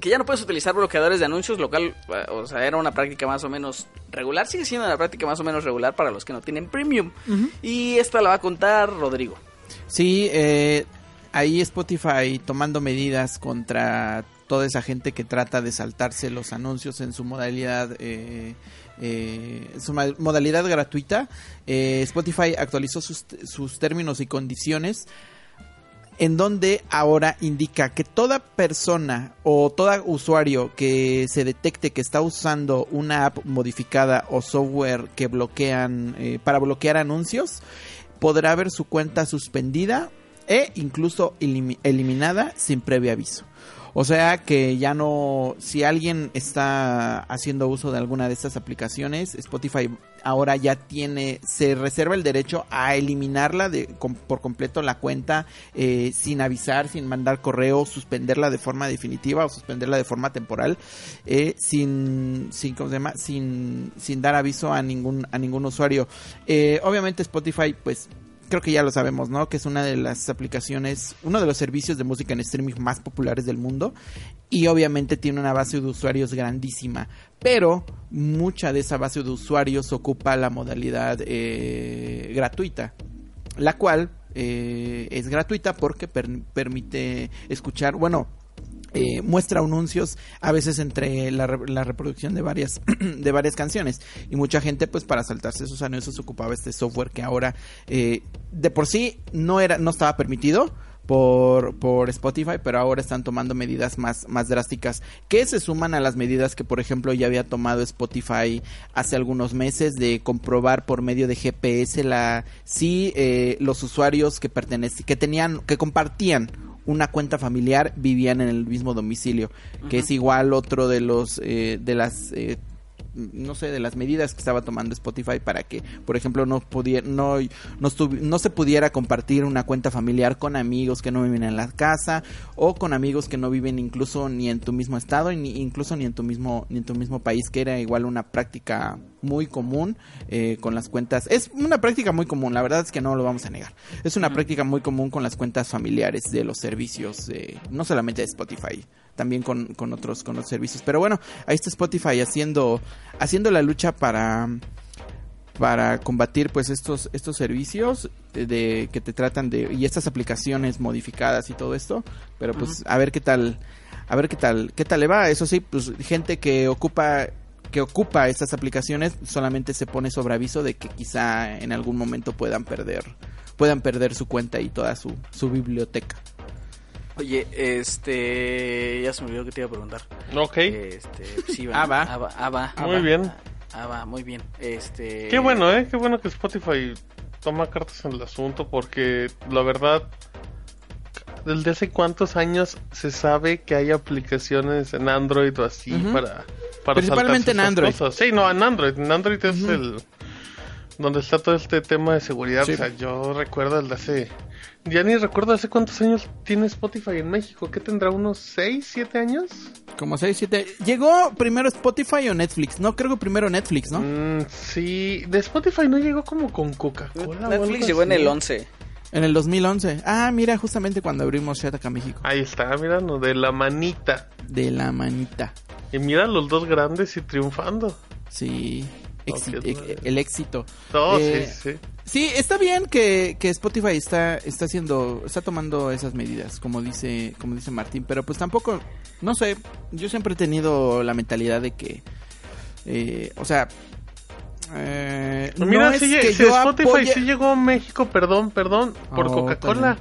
que ya no puedes utilizar bloqueadores de anuncios, lo cual, eh, o sea, era una práctica más o menos regular, sigue siendo una práctica más o menos regular para los que no tienen premium. Y esta la va a contar Rodrigo. Sí, eh, ahí Spotify tomando medidas contra toda esa gente que trata de saltarse los anuncios en su modalidad eh, eh, su modalidad gratuita. Eh, Spotify actualizó sus, sus términos y condiciones en donde ahora indica que toda persona o todo usuario que se detecte que está usando una app modificada o software que bloquean eh, para bloquear anuncios podrá ver su cuenta suspendida e incluso elimi- eliminada sin previo aviso. O sea que ya no, si alguien está haciendo uso de alguna de estas aplicaciones, Spotify ahora ya tiene, se reserva el derecho a eliminarla de, por completo la cuenta eh, sin avisar, sin mandar correo, suspenderla de forma definitiva o suspenderla de forma temporal, eh, sin, sin, ¿cómo se llama? sin, sin dar aviso a ningún, a ningún usuario. Eh, obviamente Spotify, pues creo que ya lo sabemos, ¿no? Que es una de las aplicaciones, uno de los servicios de música en streaming más populares del mundo y obviamente tiene una base de usuarios grandísima, pero mucha de esa base de usuarios ocupa la modalidad eh, gratuita, la cual eh, es gratuita porque per- permite escuchar, bueno, eh, muestra anuncios a veces entre la, la reproducción de varias de varias canciones. Y mucha gente pues para saltarse esos anuncios ocupaba este software que ahora eh, de por sí no era no estaba permitido por, por Spotify, pero ahora están tomando medidas más, más drásticas que se suman a las medidas que, por ejemplo, ya había tomado Spotify hace algunos meses de comprobar por medio de GPS la si eh, los usuarios que pertenecían, que tenían, que compartían una cuenta familiar vivían en el mismo domicilio, que es igual otro de los eh, de las eh, no sé, de las medidas que estaba tomando Spotify para que, por ejemplo, no pudiera, no, no, no se pudiera compartir una cuenta familiar con amigos que no viven en la casa o con amigos que no viven incluso ni en tu mismo estado ni incluso ni en tu mismo ni en tu mismo país, que era igual una práctica muy común eh, con las cuentas. Es una práctica muy común, la verdad es que no lo vamos a negar. Es una práctica muy común con las cuentas familiares de los servicios, eh, no solamente de Spotify, también con, con otros con los servicios. Pero bueno, ahí está Spotify haciendo haciendo la lucha para para combatir pues estos estos servicios de, de- que te tratan de y estas aplicaciones modificadas y todo esto, pero pues a ver qué tal a ver qué tal qué tal le va. Eso sí, pues gente que ocupa que ocupa estas aplicaciones solamente se pone sobre aviso de que quizá en algún momento puedan perder puedan perder su cuenta y toda su, su biblioteca. Oye, este. Ya se me olvidó que te iba a preguntar. Ok. Este, sí, va. Ah, va. Ah, va, ah, va. Muy bien. Ah, va, muy bien. Este. Qué bueno, ¿eh? Qué bueno que Spotify toma cartas en el asunto porque la verdad, desde hace cuántos años se sabe que hay aplicaciones en Android o así Ujú. para, para Principalmente en Android. cosas. Sí, no, en Android. En Android es el donde está todo este tema de seguridad. Sí. O sea, yo recuerdo el de hace... Ya ni recuerdo hace cuántos años tiene Spotify en México. ¿Qué tendrá? ¿Unos 6, 7 años? Como 6, 7. ¿Llegó primero Spotify o Netflix? No, creo que primero Netflix, ¿no? Mm, sí, de Spotify no llegó como con Coca-Cola. Netflix llegó en el 11. En el 2011. Ah, mira, justamente cuando abrimos Shataka México. Ahí está, mira, no, de la manita. De la manita. Y mira los dos grandes y triunfando. Sí. Exi- el éxito. No, Eh, sí, sí. Sí, está bien que, que Spotify está, está haciendo, está tomando esas medidas, como dice, como dice Martín, pero pues tampoco, no sé, yo siempre he tenido la mentalidad de que, eh, o sea, eh, mira, no es que sí, yo Spotify apoye- sí llegó a México, perdón, perdón, por Oh, Coca-Cola.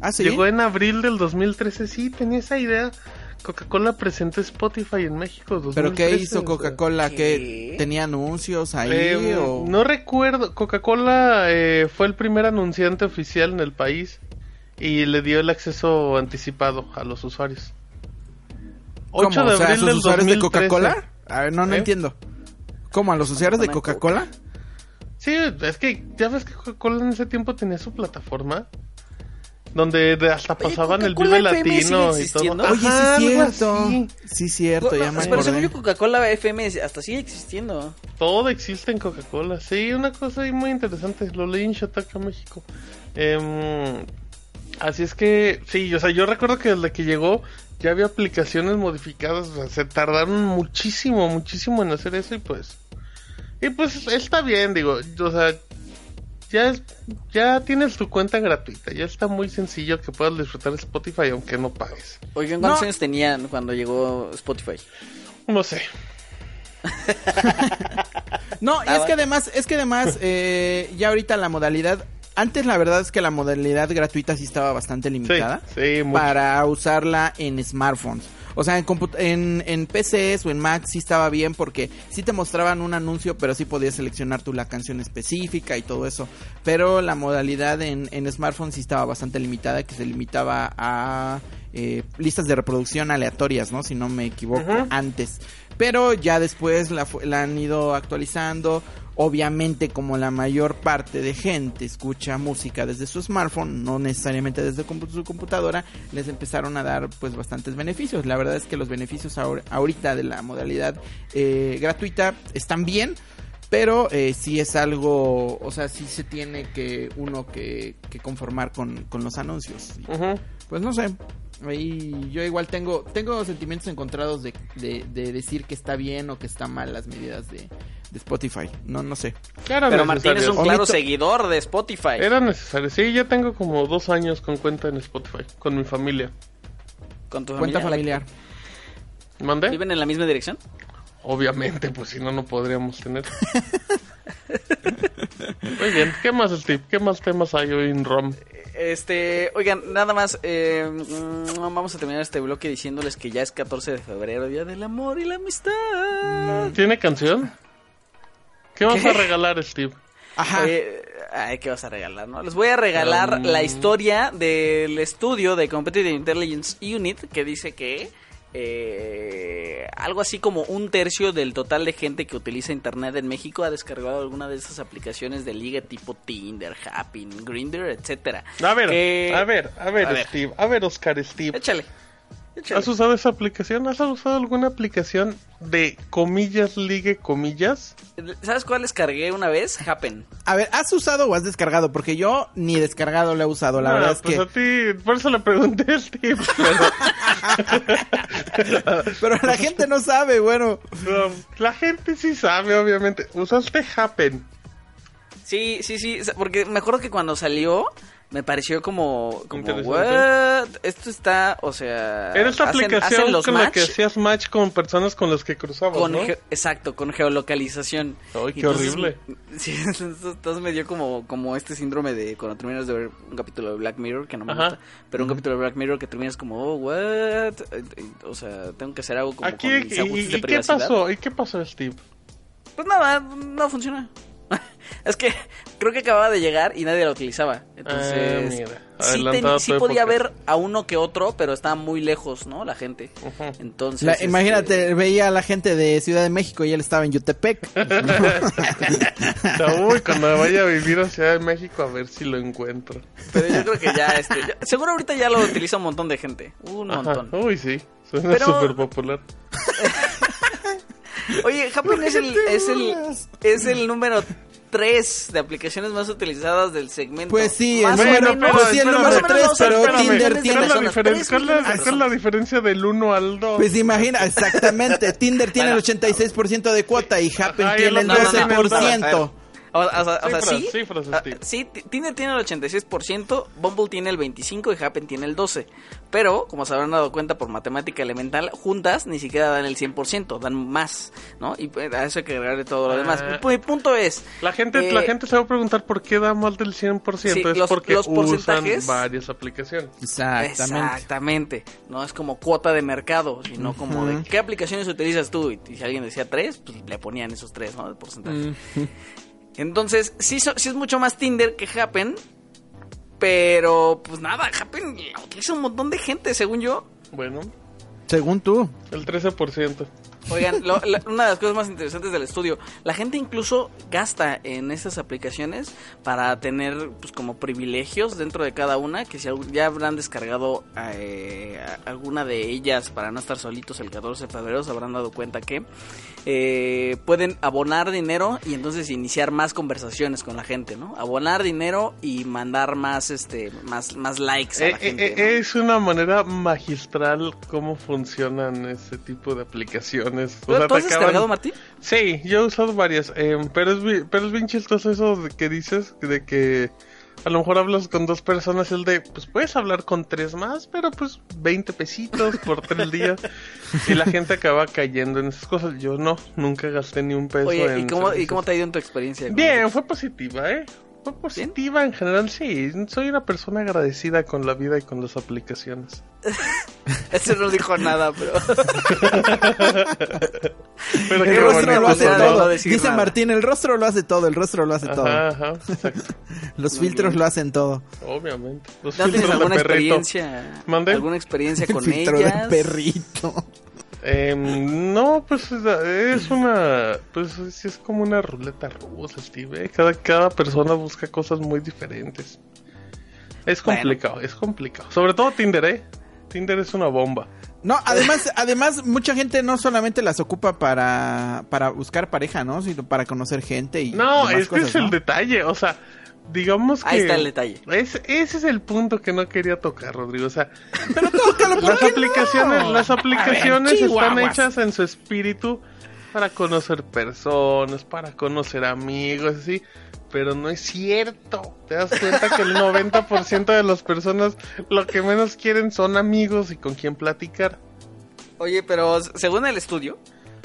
Ah, sí. Llegó en abril del 2013, sí, tenía esa idea. Coca-Cola presentó Spotify en México. 2013, Pero ¿qué hizo o sea. Coca-Cola? ¿Qué? ¿Que tenía anuncios ahí Eh, o...? No recuerdo, Coca-Cola eh, fue el primer anunciante oficial en el país y le dio el acceso anticipado a los usuarios. ¿Cómo? 8 de O sea, abril ¿sus del usuarios de 2013. Coca-Cola? A ver, no, no ¿Eh? entiendo. ¿Cómo? ¿A los usuarios de. Coca-Cola? Sí, es que ya ves que Coca-Cola en ese tiempo tenía su plataforma. Donde de- hasta pasaban el ¿Coca-Cola Vive Latino y todo. Oye, sí cierto. Sí, cierto, ya me Pero según acordé. yo, Coca-Cola FM hasta sigue existiendo. Todo existe en Coca-Cola. Sí, una cosa ahí muy interesante. Lo leí en Shataka, México. Em, así es que, sí, o sea, yo recuerdo que desde que llegó ya había aplicaciones modificadas. O sea, se tardaron muchísimo, muchísimo en hacer eso y pues. Y pues está bien, digo. O sea, ya, es, ya tienes tu cuenta gratuita. Ya está muy sencillo que puedas disfrutar Spotify aunque no pagues. Oigan, ¿cuántos No. años tenían cuando llegó Spotify? No sé. No, y Ah, es que además, es que además, eh, ya ahorita la modalidad, antes la verdad es que la modalidad gratuita sí estaba bastante Sí, limitada sí, mucho. para usarla en smartphones. O sea, en, en, en PCs o en Mac sí estaba bien porque sí te mostraban un anuncio, pero sí podías seleccionar tú la canción específica y todo eso. Pero la modalidad en, en smartphones sí estaba bastante limitada, que se limitaba a eh, listas de reproducción aleatorias, ¿no? Si no me equivoco, antes. Pero ya después la, la han ido actualizando. Obviamente, como la mayor parte de gente escucha música desde su smartphone, no necesariamente desde su computadora, les empezaron a dar pues bastantes beneficios. La verdad es que los beneficios ahor- ahorita de la modalidad eh, gratuita están bien, pero eh, sí es algo, o sea, sí se tiene que uno que, que conformar con, con los anuncios. Pues no sé. Ahí yo igual tengo tengo sentimientos encontrados de, de, de decir que está bien o que está mal las medidas de, de Spotify. No, no sé. Eran Pero Martín es un claro Omito- seguidor de Spotify. Era necesario. Sí, ya tengo como dos años con cuenta en Spotify, con mi familia. Con tu Cuenta familia. familiar. ¿Mandé? ¿Viven en la misma dirección? Obviamente, pues si no, no podríamos tener. Muy bien, ¿qué más, Steve? ¿Qué más temas hay hoy en ROM? Este, oigan, nada más, eh, mm, vamos a terminar este bloque diciéndoles que ya es 14 de febrero, Día del Amor y la Amistad. ¿Tiene canción? ¿Qué vas ¿Qué? a regalar, Steve? Ajá. Eh, ay, ¿qué vas a regalar, no? Les voy a regalar Um. la historia del estudio de Competitive Intelligence Unit que dice que eh, algo así como un tercio del total de gente que utiliza internet en México ha descargado alguna de esas aplicaciones de liga tipo Tinder, Happn, Grindr, etcétera. A ver, Que- a ver, a ver, a ver. Steve. A ver, Oscar, Steve. Échale. Échale. ¿Has usado esa aplicación? ¿Has usado alguna aplicación de comillas, ligue, comillas? ¿Sabes cuál descargué una vez? Happen. A ver, ¿has usado o has descargado? Porque yo ni descargado lo he usado. La Ah, verdad es pues que. a ti, por eso le pregunté, Steve. Pero, Pero la gente no sabe, bueno. la gente sí sabe, obviamente. Usaste Happen. Sí, sí, sí, porque me acuerdo que cuando salió me pareció como, como what? Esto está, o sea, Era esta hacen- aplicación hacen los con la que hacías match con personas con las que cruzabas, con ¿no? exacto, con geolocalización. Ay, qué Entonces, horrible. Sí, entonces me dio como, como este síndrome de cuando terminas de ver un capítulo de Black Mirror, que no me Ajá. gusta, pero un capítulo de Black Mirror que terminas como, oh, what? Eh, eh, O sea, tengo que hacer algo como Aquí, con mis y, y de qué privacidad. pasó? ¿Y qué pasó, Steve? Pues nada, no funciona. es que creo que acababa de llegar y nadie la utilizaba. Entonces, Ah, mira, sí, ten- podía ver a uno que otro, pero estaba muy lejos, ¿no? La gente. Entonces, La- este, imagínate, veía a la gente de Ciudad de México y él estaba en Yutepec. Uy, cuando vaya a vivir a Ciudad de México, a ver si lo encuentro. Pero yo creo que ya, este, ya- seguro ahorita ya lo utiliza un montón de gente. Un Ajá. montón. Uy, sí. Suena Pero- súper popular. Oye, Happen es el, es el, es el número 3 de aplicaciones más utilizadas del segmento. Pues sí, el número- menos, pues sí, el número menos tres, pero Tinder tiene- ¿Cuál es tres cuál es cuál es la diferencia del 1 al 2? Pues imagina, exactamente. Tinder tiene el Bueno. 86% de cuota y Happen Ajá, y tiene el el otro no, no, no, 12%. O, o sea, o sea, Cifras, sí. cifras, ah, Steve. sí, T- Tinder tiene el 86%, Bumble tiene el 25% y Happen tiene el 12%. Pero, como se habrán dado cuenta por matemática elemental, juntas ni siquiera dan el 100%, dan más, ¿no? Y pues, a eso hay que agregarle todo lo demás. Ah. Mi punto es... La gente, eh, la gente se va a preguntar por qué da más del 100%. Sí, es los- porque los usan varias aplicaciones. Exactamente. Exactamente. No es como cuota de mercado, sino como de qué aplicaciones utilizas tú. Y si alguien decía tres, pues le ponían esos tres, ¿no? De porcentaje. Entonces, sí, so- sí es mucho más Tinder que Happen. Pero, pues nada, Happen la utiliza un montón de gente, según yo. Bueno, Según tú. el 13%. Oigan, lo- la- una de las cosas más interesantes del estudio, la gente incluso gasta en estas aplicaciones para tener pues como privilegios dentro de cada una, que si ya habrán descargado eh, alguna de ellas para no estar solitos el 14 de febrero, se habrán dado cuenta que eh, pueden abonar dinero y entonces iniciar más conversaciones con la gente, ¿no? Abonar dinero y mandar más este más más likes a Eh, la eh, gente. eh, ¿no? es una manera magistral cómo funcionan ese tipo de aplicaciones. O ¿Tú, sea, tú has acaban- descargado, Martín? Sí, yo he usado varias, eh, pero, es, pero es bien chistoso eso de que dices, de que a lo mejor hablas con dos personas, el de, pues puedes hablar con tres más, pero pues 20 pesitos por tres días. y la gente acaba cayendo en esas cosas. Yo no, nunca gasté ni un peso Oye, ¿y cómo, ¿y cómo te ha ido en tu experiencia? Bien, fue positiva, ¿eh? Fue positiva en general, sí. Soy una persona agradecida con la vida y con las aplicaciones. Ese no dijo nada, pero... Pero El rostro bonito lo hace no, todo. no Dice nada. Martín, el rostro lo hace todo, el rostro lo hace todo. Ajá. Los Muy filtros bien. lo hacen todo. Obviamente. Los ¿No tienes filtros de alguna perrito. experiencia? ¿Mande? ¿Alguna experiencia El con filtro ellas? de perrito. Em, no, pues es una, pues sí es como una ruleta rusa, Steve. ¿eh? Cada, cada persona busca cosas muy diferentes. Es Bueno. complicado, es complicado. Sobre todo Tinder, ¿eh? Tinder es una bomba. No, además, además mucha gente no solamente las ocupa para, para buscar pareja, ¿no? Sino para conocer gente y No, es que cosas, es el detalle, o sea, digamos que... Ahí está el detalle. Es- ese es el punto que no quería tocar, Rodrigo. O sea, Pero tócalo, ¿por las qué aplicaciones, no? las ver, aplicaciones están hechas en su espíritu para conocer personas, para conocer amigos, así. Pero no es cierto. Te das cuenta que el 90% de las personas lo que menos quieren son amigos y con quien platicar. Oye, pero según el estudio...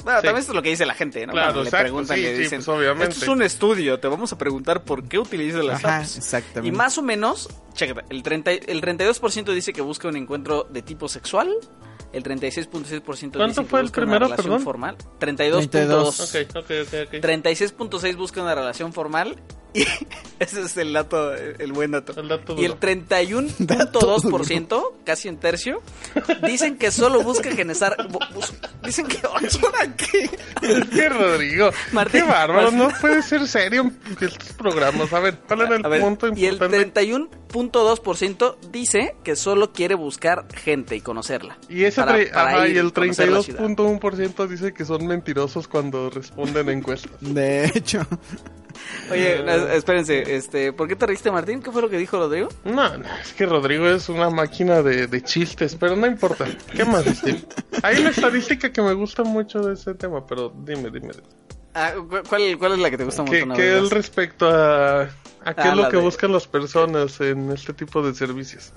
Bueno, Sí. también esto es lo que dice la gente, ¿no? Claro, Cuando le preguntan, sí, le sí, dicen, pues, obviamente. Esto es un estudio, te vamos a preguntar por qué utilizas las Ajá, apps. exactamente. Y más o menos, chécate, el, 30, y- el 32% dice que busca un encuentro de tipo sexual. El 36.6% ¿Cuánto dice que fue el busca primero, una relación perdón? formal. 32.2. Ok, ok, ok, ok. 36.6 busca una relación formal. Y ese es el dato, el buen dato. El dato y el duro. 31.2%, casi un tercio, dicen que solo busca generar. Dicen que. qué? ¿Qué, Rodrigo? Martín, Qué bárbaro, Martín. no puede ser serio estos programas. A ver, ¿cuál era el ver, punto y el importante? 31.2% dice que solo quiere buscar gente y conocerla. Y, ese Para- para ajá, ir y el conocer la ciudad. 32.1% dice que son mentirosos cuando responden a encuestas. De hecho, Oye, no, espérense, este, ¿por qué te reíste, Martín? ¿Qué fue lo que dijo Rodrigo? No, no, es que Rodrigo es una máquina de, de chistes, pero no importa. ¿Qué más, Steve? Hay una estadística que me gusta mucho de ese tema, pero dime, dime. Ah, ¿cu- ¿cuál, ¿Cuál es la que te gusta qué ver, es vas? respecto a, a qué Ah, es lo que de- buscan las personas en este tipo de servicios?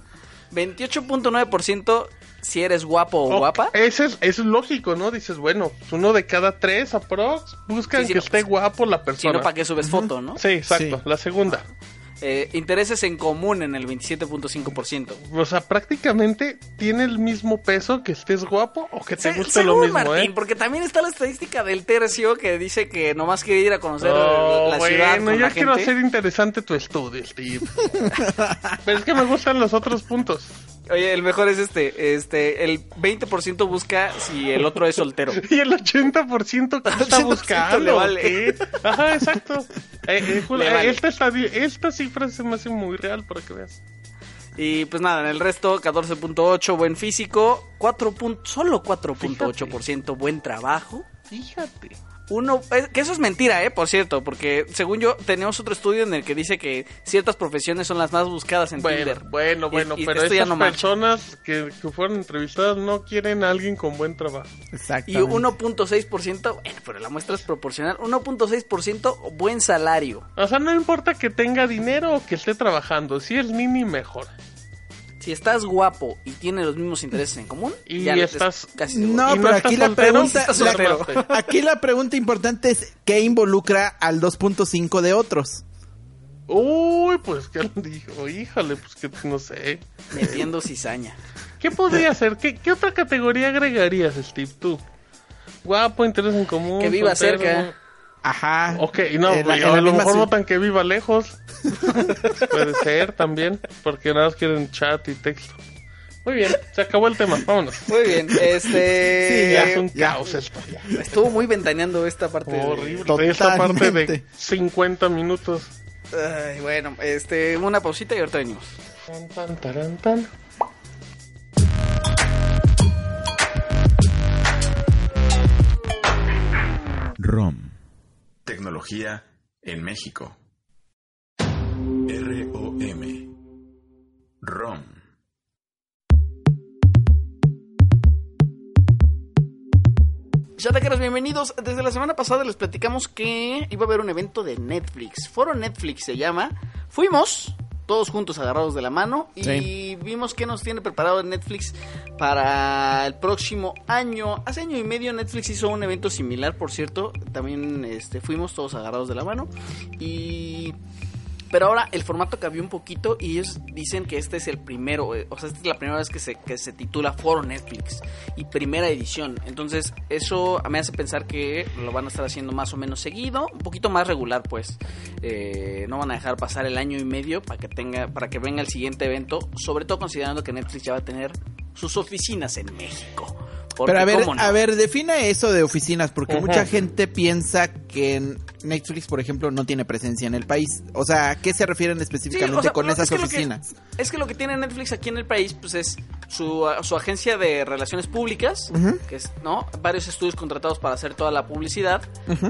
28.9% si eres guapo o Oh, guapa. Ese es, eso es lógico, ¿no? Dices, bueno, pues uno de cada tres aprox buscan Sí, sí, que no, esté pues, guapo la Si persona. no, ¿para qué subes foto, no? Sí, exacto. Sí. La segunda. Eh, intereses en común en el 27.5%. O sea, prácticamente tiene el mismo peso que estés guapo o que te Se- guste lo según mismo, Martín, ¿eh? porque también está la estadística del tercio que dice que nomás quiere ir a conocer Oh, la ciudad bueno, yo la quiero gente. hacer interesante tu estudio, Steve. Pero es que me gustan los otros puntos. Oye, el mejor es este, este, el 20% busca si el otro es soltero. Y el 80% que está 80% buscando. le vale. Ajá, exacto. Eh, eh, eh, vale. esta, cifra se me hace muy real para que veas. Y pues nada, en el resto 14.8 buen físico, 4 pun- solo 4.8% buen trabajo. Fíjate. Uno, que eso es mentira, eh, por cierto, porque según yo tenemos otro estudio en el que dice que ciertas profesiones son las más buscadas en Bueno, Tinder. bueno, Y- bueno, y pero estas no personas que, que fueron entrevistadas no quieren a alguien con buen trabajo. Y exactamente. 1.6%, bueno, pero la muestra es proporcional, 1.6% buen salario. O sea, no importa que tenga dinero o que esté trabajando, si es Nini mejor. Si estás guapo y tienes los mismos intereses en común, Y ya estás- es casi No, ¿Y no pero aquí la pregunta, la- aquí la pregunta importante es ¿qué involucra al 2.5 de otros? Uy, pues que dijo, híjole, pues que no sé. metiendo cizaña. ¿Qué podría ser? ¿Qué, qué otra categoría agregarías, Steve, tú? Guapo, interés en común. Que viva soltero. cerca. Ajá. Ok, no, En la- güey, en la a lo mejor ciudad. votan que viva lejos. Puede ser también, porque nada más quieren chat y texto. Muy bien, se acabó el tema, vámonos. Muy bien, este... Sí, Ya es un ya. caos esto. ya. Estuvo muy ventaneando esta parte. de- Horrible. Esta parte de Totalmente. 50 minutos. Ay, bueno, este, una pausita y ahorita venimos. Tan, tan, taran, tan. ROM. En México. ROM. ROM. Chataqueros, bienvenidos. Desde la semana pasada les platicamos que iba a haber un evento de Netflix. Foro Netflix se llama. Fuimos todos juntos agarrados de la mano y Sí. vimos qué nos tiene preparado Netflix para el próximo año. Hace año y medio Netflix hizo un evento similar, por cierto. También este, fuimos todos agarrados de la mano y pero ahora el formato cambió un poquito y ellos dicen que este es el primero, eh, o sea, esta es la primera vez que se, que se titula Foro Netflix y primera edición. Entonces, eso me hace pensar que lo van a estar haciendo más o menos seguido, un poquito más regular, pues. Eh, no van a dejar pasar el año y medio para que tenga, para que venga el siguiente evento, sobre todo considerando que Netflix ya va a tener sus oficinas en México. Porque, Pero a ver, a ver, define eso de oficinas, porque mucha gente piensa que Netflix, por ejemplo, no tiene presencia en el país. O sea, ¿a qué se refieren Sí, específicamente o sea, con esas es que lo que- oficinas? Es que lo que tiene Netflix aquí en el país, pues es su, su agencia de relaciones públicas, que es, ¿no? Varios estudios contratados para hacer toda la publicidad,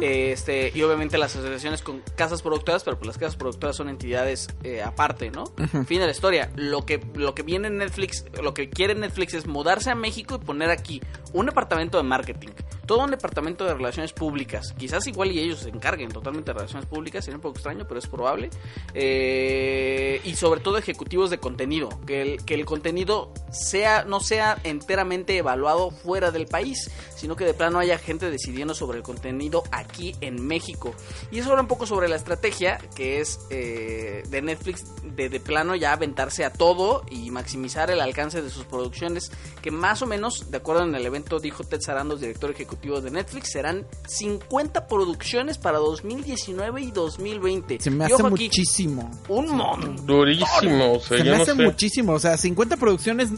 este, y obviamente las asociaciones con casas productoras, pero pues las casas productoras son entidades eh, aparte, ¿no? Fin de la historia. Lo que, lo que viene en Netflix, lo que quiere Netflix es mudarse a México y poner aquí un departamento de marketing, todo un departamento de relaciones públicas. Quizás igual y ellos se encarguen totalmente de relaciones públicas, sería un poco extraño, pero es probable. Eh, y sobre todo ejecutivos de contenido, que el, que el contenido sea no sea enteramente evaluado fuera del país, sino que de plano haya gente decidiendo sobre el contenido aquí en México. Y eso habla un poco sobre la estrategia que es eh, de Netflix de, de plano ya aventarse a todo y maximizar el alcance de sus producciones, que más o menos, de acuerdo en el evento, dijo Ted Sarandos, director ejecutivo de Netflix, serán 50 producciones para 2019 y 2020. Se me Y hace aquí, muchísimo. un montón. Durísimo, o sea, Se me no hace sé. muchísimo. O sea, 50 producciones.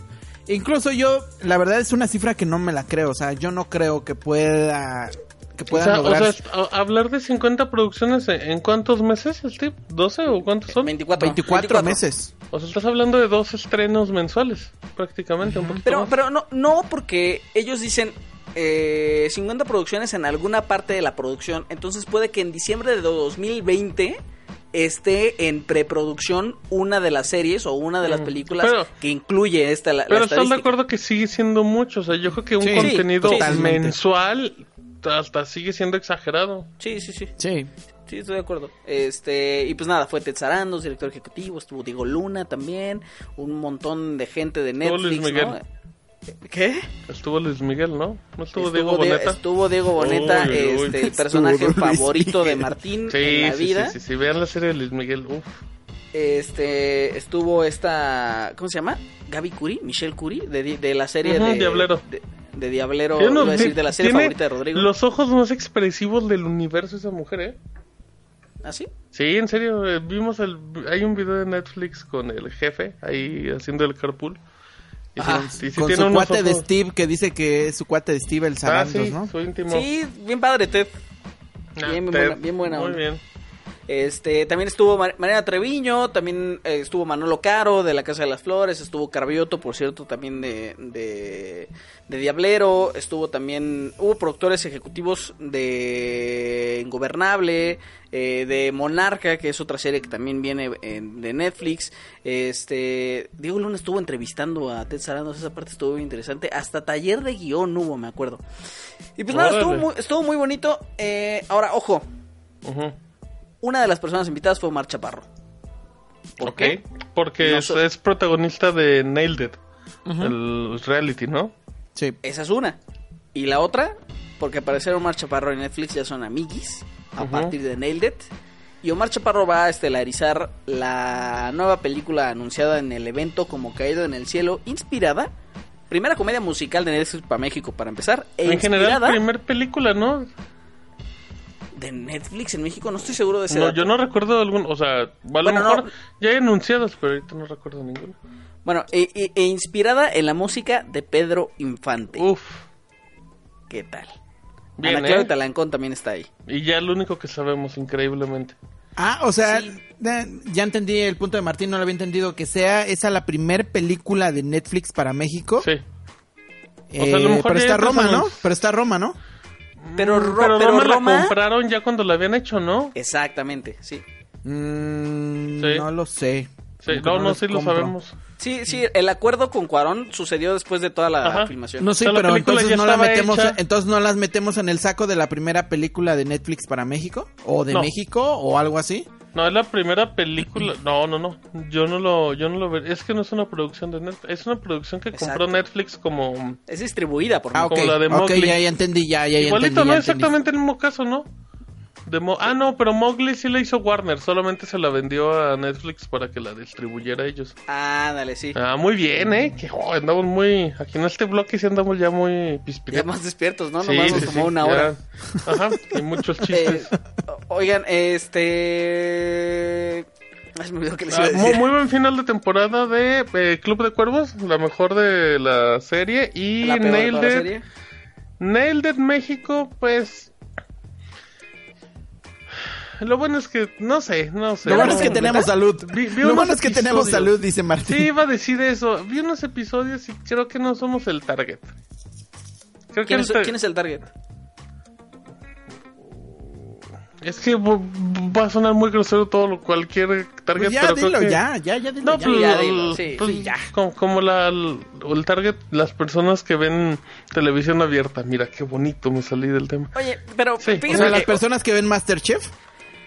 Incluso yo, la verdad es una cifra que no me la creo. O sea, yo no creo que pueda. Que O puedan sea, o lograr. sea, hablar de 50 producciones en, ¿en cuántos meses, Steve? ¿12 o cuántos son? 24, 24, meses. O sea, estás hablando de dos estrenos mensuales, prácticamente, un poquito Pero, más. pero no, no porque ellos dicen eh, 50 producciones en alguna parte de la producción. Entonces puede que en diciembre de 2020 esté en preproducción una de las series o una de las Mm, películas pero- que incluye esta la, la Pero estás de acuerdo que sigue siendo mucho. O sea, yo creo que un Sí, contenido sí, mensual hasta sigue siendo exagerado. Sí, sí, sí. Sí. Sí, estoy de acuerdo. Este, y pues nada, fue Ted Sarandos, director ejecutivo, estuvo Diego Luna también, un montón de gente de Netflix, Luis Miguel. ¿no? ¿Qué? Estuvo Luis Miguel, ¿no? ¿No estuvo, Estuvo, Diego Die- Boneta? estuvo Diego Boneta, Uy, uy. este, el personaje favorito de. Martín Sí, en la sí, vida. sí, sí, sí, vean la serie de Luis Miguel. Uf. Este, estuvo esta, ¿cómo se llama? Gaby Curi, Michelle Curi, de, de la serie Ujú, de Diablero. De, de Diablero, a unos- decir, de la serie tiene favorita de Rodrigo. Los ojos más expresivos del universo esa mujer, ¿eh? ¿Ah, sí? Sí, en serio, eh, vimos el... Hay un video de Netflix con el jefe ahí haciendo el carpool. Ajá, sí con tiene su unos cuate de ojos- Steve, que dice que es su cuate de Steve el Ah, Sarandos, sí, ¿no? su íntimo. Sí, bien padre, Ted. Ah, bien, bien Ted, buena- bien buena Muy onda. bien. Este, también estuvo Mar- Mariana Treviño, también eh, estuvo Manolo Caro de la Casa de las Flores, estuvo Carbioto, por cierto, también de, de, de Diablero, estuvo también, hubo productores ejecutivos de Ingobernable, eh, de Monarca, que es otra serie que también viene en- de Netflix, este, Diego Luna estuvo entrevistando a Ted Sarandos, esa parte estuvo muy interesante, hasta taller de guion hubo, me acuerdo. Y pues nada, estuvo muy, estuvo muy bonito, eh, ahora, ojo, Ujú. Una de las personas invitadas fue Omar Chaparro. ¿Por qué? Porque No es, protagonista de Nailed It, el reality, ¿no? Sí. Esa es una. Y la otra, porque al parecer Omar Chaparro y Netflix ya son amiguis a partir de Nailed It. Y Omar Chaparro va a estelarizar la nueva película anunciada en el evento como Caído en el Cielo, inspirada. Primera comedia musical de Netflix para México, para empezar. E en general, primer película, ¿no? De Netflix en México? No estoy seguro de ese No, dato. yo no recuerdo algún, o sea, a lo Bueno, mejor no. ya hay anunciados, pero ahorita no recuerdo ninguno. Bueno, e, e- e inspirada en la música de Pedro Infante. Uf, ¿Qué tal? bien, Ana Claudia ¿eh? Talancón también está ahí. Y ya lo único que sabemos, increíblemente. Ah, o sea, Sí. ya, entendí el punto de Martín, no lo había entendido, que sea esa la primer película de Netflix para México. Sí. Eh, O sea, a lo mejor pero está Roma, ¿no? Pero está Roma, ¿no? Pero, Mm, Ro- pero pero Roma, Roma- la compraron ya cuando la habían hecho, ¿no? Exactamente, sí. Mm, Sí. No lo sé. Sí, no, no, sí lo sabemos. Sí, sí, el acuerdo con Cuarón sucedió después de toda la Ajá. filmación. No sé, O sea, la pero entonces no la metemos, hecha. entonces no las metemos en el saco de la primera película de Netflix para México o de No. México o algo así. No, es la primera película. No, no, no. Yo no lo, yo no lo veré. Es que no es una producción de Netflix. Es una producción que compró Exacto. Netflix como. Es distribuida por Ah, Como ok, la de ok, Mowgli. ya, ya entendí, ya, ya, ya Igualito, entendí, no ya entendí. exactamente el mismo caso, ¿no? De Mo- ah, no, pero Mowgli sí la hizo Warner. Solamente se la vendió a Netflix para que la distribuyera ellos. Ándale, sí. Ah, muy bien, ¿eh? Que oh, andamos muy. Aquí en este bloque sí andamos ya muy Ya pispiretos. más despiertos, ¿no? Sí, Nomás sí, nos tomó sí, una ya. hora. Ajá, y muchos Eh, chistes. oigan, este... Ay, me que les iba Ah, a muy, decir. muy buen final de temporada de eh, Club de Cuervos, la mejor de la serie. Y Nailed It, serie. Nailed It México, pues. Lo bueno es que, no sé, no sé. Lo bueno no- es que tenemos salud. Vi- vi Lo bueno es que tenemos salud, dice Martín. Sí, iba a decir eso. Vi unos episodios y creo que no somos el target. Creo que ¿Quién el es, tar- quién es el target? es que va a sonar muy grosero todo lo cualquier target. Pues ya, pero dilo, que- ya, ya, ya, dilo No, ya. pues, ya, el- dilo, sí, pues, sí, ya. Como, como la, el, el target, las personas que ven televisión abierta. Mira, qué bonito me salí del tema. Oye, pero Sí, fíjate O sea, las que- personas que ven Masterchef.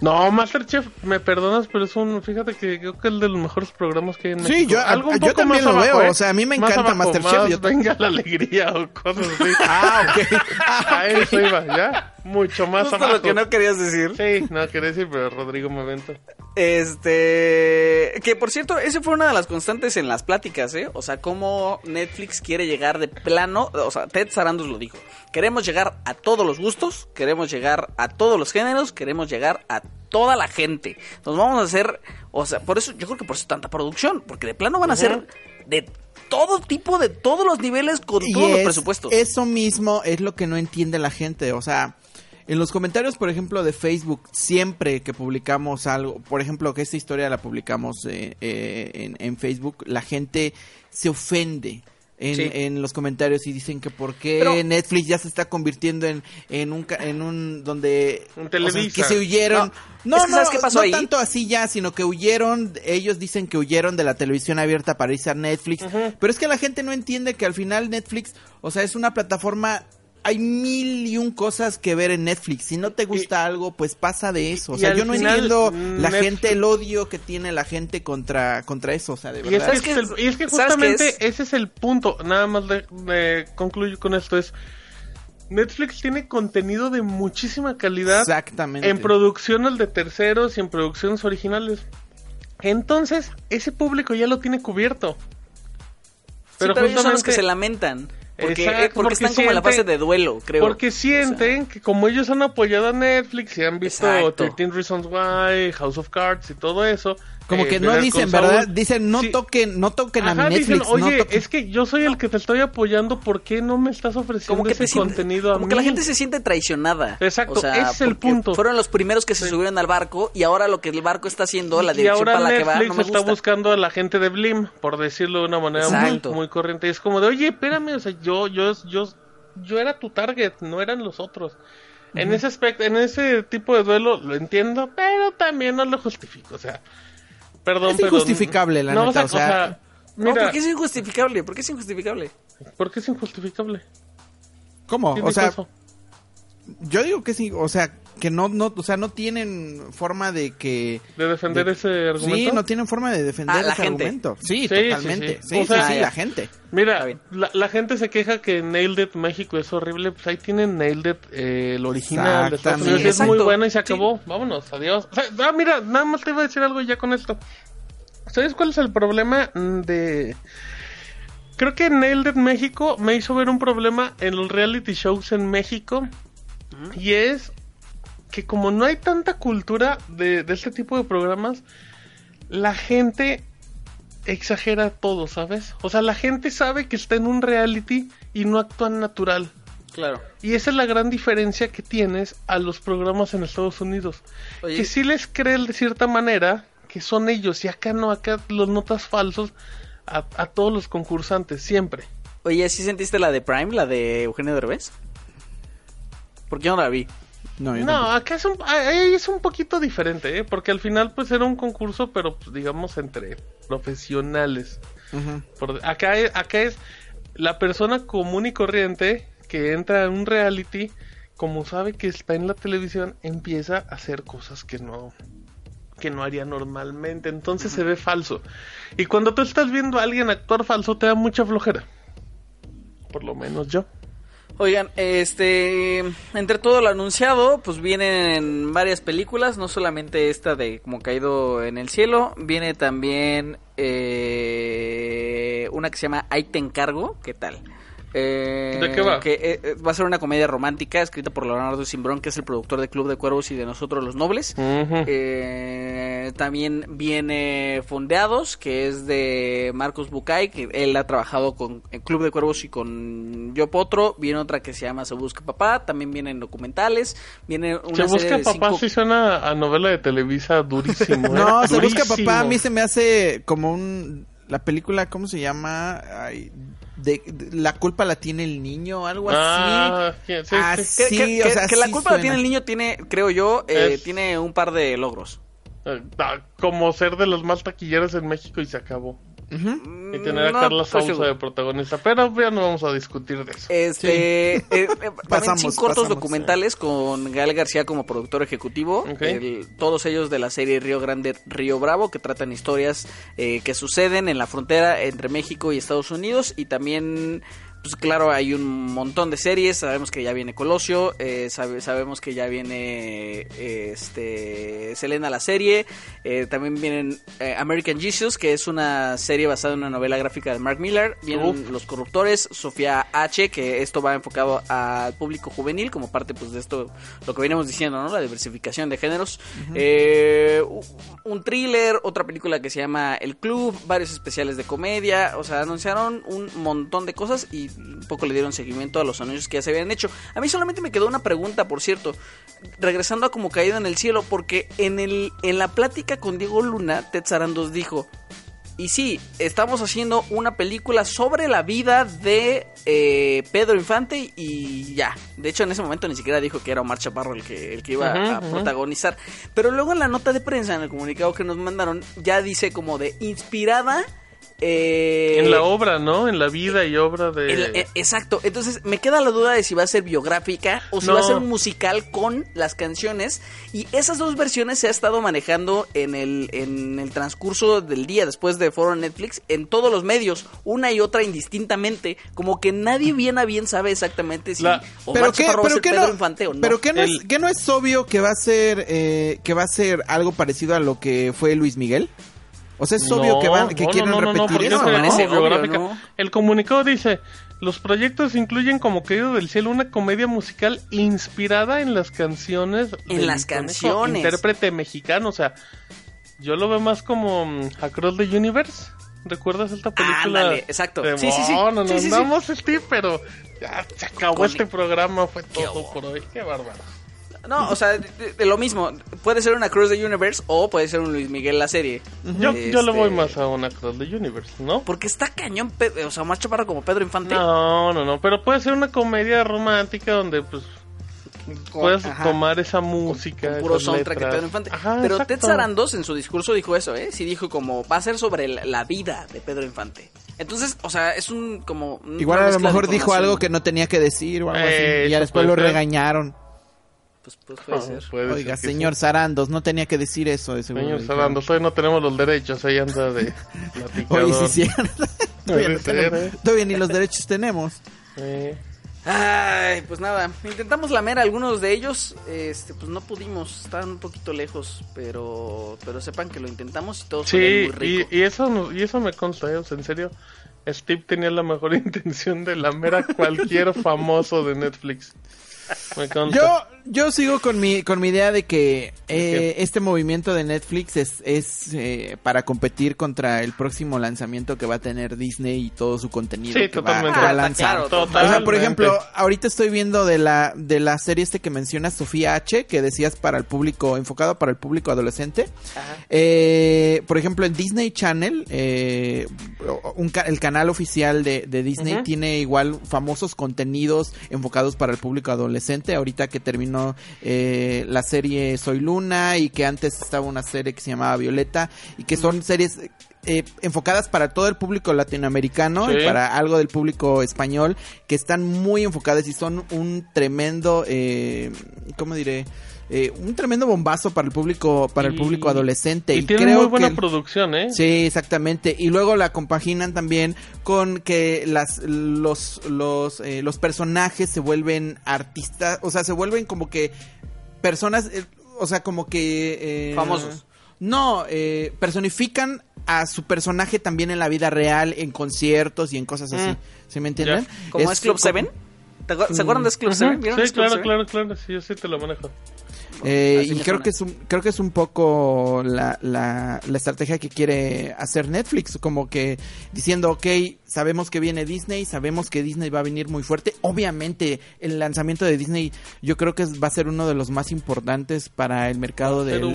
No, Masterchef, me perdonas, pero es un, fíjate que creo que es de los mejores programas que hay en Sí, México. yo- Algo un yo poco también más lo veo, ¿eh? o sea, a mí me Más encanta abajo, Masterchef, más yo- venga la alegría o cosas así. Ah, ok. Ah, A eso iba, ¿ya? Mucho más Justo abajo. lo que no querías decir. Sí, no quería decir, pero Rodrigo me aventó. Este. Que por cierto, ese fue una de las constantes en las pláticas, ¿eh? O sea, cómo Netflix quiere llegar de plano. O sea, Ted Sarandos lo dijo. Queremos llegar a todos los gustos, queremos llegar a todos los géneros, queremos llegar a toda la gente. Nos vamos a hacer. O sea, por eso, yo creo que por eso tanta producción. Porque de plano van a ser de todo tipo, de todos los niveles, con Y todos los es- presupuestos. Eso mismo es lo que no entiende la gente. O sea, en los comentarios, por ejemplo, de Facebook, siempre que publicamos algo, por ejemplo, que esta historia la publicamos eh, eh, en, en Facebook, la gente se ofende. En, Sí. en los comentarios y dicen que por qué Pero- Netflix ya se está convirtiendo en, en un en un donde En o sea, que se huyeron. No, no es que no, ¿sabes qué pasó no ahí? tanto así ya sino que huyeron ellos dicen que huyeron de la televisión abierta para irse a Netflix. Pero es que la gente no entiende que al final Netflix o sea es una plataforma hay mil y un cosas que ver en Netflix. Si no te gusta algo, pues pasa de eso. O sea, yo no final, entiendo la Netflix- gente, el odio que tiene la gente contra, contra eso. O sea, de Y es, verdad. y es que ¿Sabes qué justamente es? ese es el punto. Nada más de, de- concluyo con esto es Netflix tiene contenido de muchísima calidad Exactamente. en producciones de terceros y en producciones originales. Entonces, ese público ya lo tiene cubierto. Sí, pero ellos son los que se lamentan. Porque, Exacto, eh, porque, porque están como en la fase de duelo, creo. Porque sienten que como ellos han apoyado a Netflix y han visto Exacto. 13 Reasons Why, House of Cards y todo eso. Como eh, que no dicen, ¿verdad? Dicen, no sí. toquen, no toquen a Ajá, mi dicen, Netflix. no oye, toquen". es que yo soy el que te estoy apoyando, ¿por qué no me estás ofreciendo como que, ese contenido a como mí? que la gente se siente traicionada. Exacto, O sea, ese es el punto. Fueron los primeros que se subieron al barco y ahora lo que el barco está haciendo, la dirección para la que va, no me está gusta. buscando a la gente de Blim, por decirlo de una manera muy, muy corriente. Y es como de, oye, espérame, o sea, yo, yo, yo, yo era tu target, no eran los otros. En ese aspecto, en ese tipo de duelo lo entiendo, pero también no lo justifico, o sea, perdón, Es pero injustificable, la no, neta, o sea, No, mira, ¿por qué es injustificable? ¿Por qué es injustificable? ¿por qué es injustificable? ¿Cómo? ¿Quién O sea, yo digo que sí, o sea, que no, no, o sea, no tienen forma de que... de defender de- ese argumento. Sí, no tienen forma de defender Ah, la ese gente. argumento. Sí, Sí, totalmente. sí, Sí, O sea, sí, la gente. Mira, la, la gente se queja que Nailed It México es horrible, pues ahí tienen Nailed It, eh, el original de Estados. Unidos, es muy bueno y se Sí. acabó, vámonos, adiós. O sea, ah, mira, nada más te iba a decir algo ya con esto. ¿Sabes cuál es el problema Mm, de... Creo que Nailed It México me hizo ver un problema en los reality shows en México y es que como no hay tanta cultura de, de este tipo de programas, la gente exagera todo, ¿sabes? O sea, la gente sabe que está en un reality y no actúan natural. Claro. Y esa es la gran diferencia que tienes a los programas en Estados Unidos. Oye. Que sí les creen de cierta manera que son ellos y acá no, acá los notas falsos a, a todos los concursantes, siempre. Oye, ¿sí sentiste la de Prime, la de Eugenio Derbez? Porque yo no la vi. No, No, acá es un, ahí es un poquito diferente, ¿eh? porque al final pues era un concurso, pero pues, digamos entre profesionales. Ujú. Por- acá, es, acá es la persona común y corriente que entra en un reality, como sabe que está en la televisión, empieza a hacer cosas que no que no haría normalmente, entonces se ve falso. Y cuando tú estás viendo a alguien actuar falso, te da mucha flojera. Por lo menos yo. Oigan, este, entre todo lo anunciado, pues vienen varias películas, no solamente esta de como caído en el cielo, viene también eh, una que se llama Ahí te encargo, ¿qué tal? Eh, ¿De qué va? Que eh, eh, va a ser una comedia romántica escrita por Leonardo Simbrón, que es el productor de Club de Cuervos y de Nosotros los Nobles. Eh, también viene Fondeados, que es de Marcos Bucay, que él ha trabajado con el Club de Cuervos y con Yo Potro. Viene otra que se llama Se Busca Papá. También vienen documentales. Viene una Se serie busca de papá, cinco- sí suena a novela de Televisa durísimo. ¿eh? No, se busca papá. A mí se me hace como un. La película, ¿cómo se llama? Ay, de, de- la culpa la tiene el niño, algo así. Ah, sí, sí. Que, Sí, que- o que- sea, que la sí culpa la tiene el niño, tiene, creo yo, eh, Es- tiene un par de logros. Eh, ah, Como ser de los más taquilleros en México y se acabó. Y tener a No Carla Sousa de protagonista. Pero ya no vamos a discutir de eso. Este, eh, eh, también Pasamos, sin cortos pasamos, documentales con Gael García como productor ejecutivo, el- todos ellos de la serie Río Grande, Río Bravo, que tratan historias eh, que suceden en la frontera entre México y Estados Unidos. Y también... Pues claro, hay un montón de series. Sabemos que ya viene Colosio. eh, sabe- sabemos que ya viene eh, este Selena la serie. eh, también vienen eh, American Jesus, que es una serie basada en una novela gráfica de Mark Miller. Vienen Uf. Los Corruptores, Sofía H, que esto va enfocado al público juvenil, como parte pues de esto, lo que venimos diciendo, ¿no? La diversificación de géneros. Eh, un thriller, otra película que se llama El Club, varios especiales de comedia, o sea, anunciaron un montón de cosas y un poco le dieron seguimiento a los anuncios que ya se habían hecho. A mí solamente me quedó una pregunta, por cierto, regresando a como caído en el cielo, porque en, el, en la plática con Diego Luna, Ted Sarandos dijo... Y sí, estamos haciendo una película sobre la vida de eh, Pedro Infante y ya. De hecho, en ese momento ni siquiera dijo que era Omar Chaparro el que, el que iba a protagonizar. Pero luego en la nota de prensa, en el comunicado que nos mandaron, ya dice como de inspirada. Eh, En la obra, ¿no? En la vida y obra de... el- eh, exacto, entonces me queda la duda de si va a ser biográfica o si No. va a ser un musical con las canciones y esas dos versiones se ha estado manejando en el, en el transcurso del día después de Foro Netflix en todos los medios, una y otra indistintamente, como que nadie bien a bien sabe exactamente si La- Omar Pero qué, va a ser qué Pedro no, Infante o no. pero qué no, El- es, qué no es obvio que va a ser eh, que va a ser algo parecido a lo que fue Luis Miguel. O sea, es obvio No, que van, que no, quieren no, no, no, repetir eso, obvio. ¿no? El comunicado dice, los proyectos incluyen como Caído del Cielo una comedia musical inspirada en las canciones En del las canciones. intérprete mexicano, o sea, yo lo veo más como mm, Across the Universe. ¿Recuerdas esta película? Ándale, exacto. De, Sí, sí, sí. "Oh, no, Sí, nos sí, Steve, pero ya se acabó Con- este programa, fue todo por hoy. Qué bárbaro. No, o sea, de, de lo mismo, puede ser una Cruz de Universe o puede ser un Luis Miguel la serie. Yo, yo le voy Este, más a una Across the Universe, ¿no? Porque está cañón, o sea, más chaparro como Pedro Infante. No, no, no, pero puede ser una comedia romántica donde pues puedes Ajá. tomar esa música, con puro soundtrack de. Pedro Infante. Ajá, Pero exacto. Ted Sarandos en su discurso dijo eso, ¿eh? Sí dijo como, va a ser sobre la, la vida de Pedro Infante. Entonces, o sea, es un como... un- Igual a lo de mejor dijo algo que no tenía que decir o algo así. Eh, Y ya eso después lo puede ser. regañaron. Pues, pues puede Ah, ser. puede Oiga, ser señor Sarandos, no tenía que decir eso. de seguro. Señor. Sarandos, hoy no tenemos los derechos, ahí anda de platicador. Oye, sí, sí. todavía, no Puede ser, tenemos- ¿eh? todavía ni los derechos tenemos. Eh, Ay, pues nada, intentamos lamer algunos de ellos, este, pues no pudimos, estaban un poquito lejos, pero, pero sepan que lo intentamos y todo Sí, muy y, rico. y eso no- y eso me consta, ¿eh? O sea, en serio. Steve tenía la mejor intención de lamer a cualquier famoso de Netflix. Me consta. Yo, yo sigo con mi, con mi idea de que eh, este movimiento de Netflix es, es eh, para competir contra el próximo lanzamiento que va a tener Disney y todo su contenido Sí, que, va, totalmente. que va a Ah, lanzar. claro, O sea, por totalmente. ejemplo, ahorita estoy viendo de la, de la serie este que mencionas, Sofía H, que decías para el público, enfocado para el público adolescente. Ajá. Eh, por ejemplo, en Disney Channel, eh, un ca- el canal oficial de, de Disney tiene igual famosos contenidos enfocados para el público adolescente. Ahorita que terminó eh, la serie Soy Luna y que antes estaba una serie que se llamaba Violeta y que son series eh, enfocadas para todo el público latinoamericano Sí. y para algo del público español que están muy enfocadas y son un tremendo, eh, ¿cómo diré? Eh, un tremendo bombazo para el público para el público adolescente Y, y, tiene creo muy buena que producción, ¿eh? Sí, exactamente. Y luego la compaginan también con que las los los eh, los personajes se vuelven artistas, o sea, se vuelven como que personas, eh, o sea, como que eh, Famosos. No, eh, personifican a su personaje también en la vida real, en conciertos y en cosas así. Mm. ¿Sí me entienden? ¿Como es, Club como- Seven? ¿Te acuer- ¿Se acuerdan de Club Ujú. Seven? ¿Vieron Sí, Club claro, Seven? claro, claro. Sí, yo sí te lo manejo. Eh, y creo que es un, creo que es un poco la, la, la estrategia que quiere hacer Netflix, como que diciendo, ok, sabemos que viene Disney, sabemos que Disney va a venir muy fuerte. Obviamente, el lanzamiento de Disney yo creo que va a ser uno de los más importantes para el mercado del,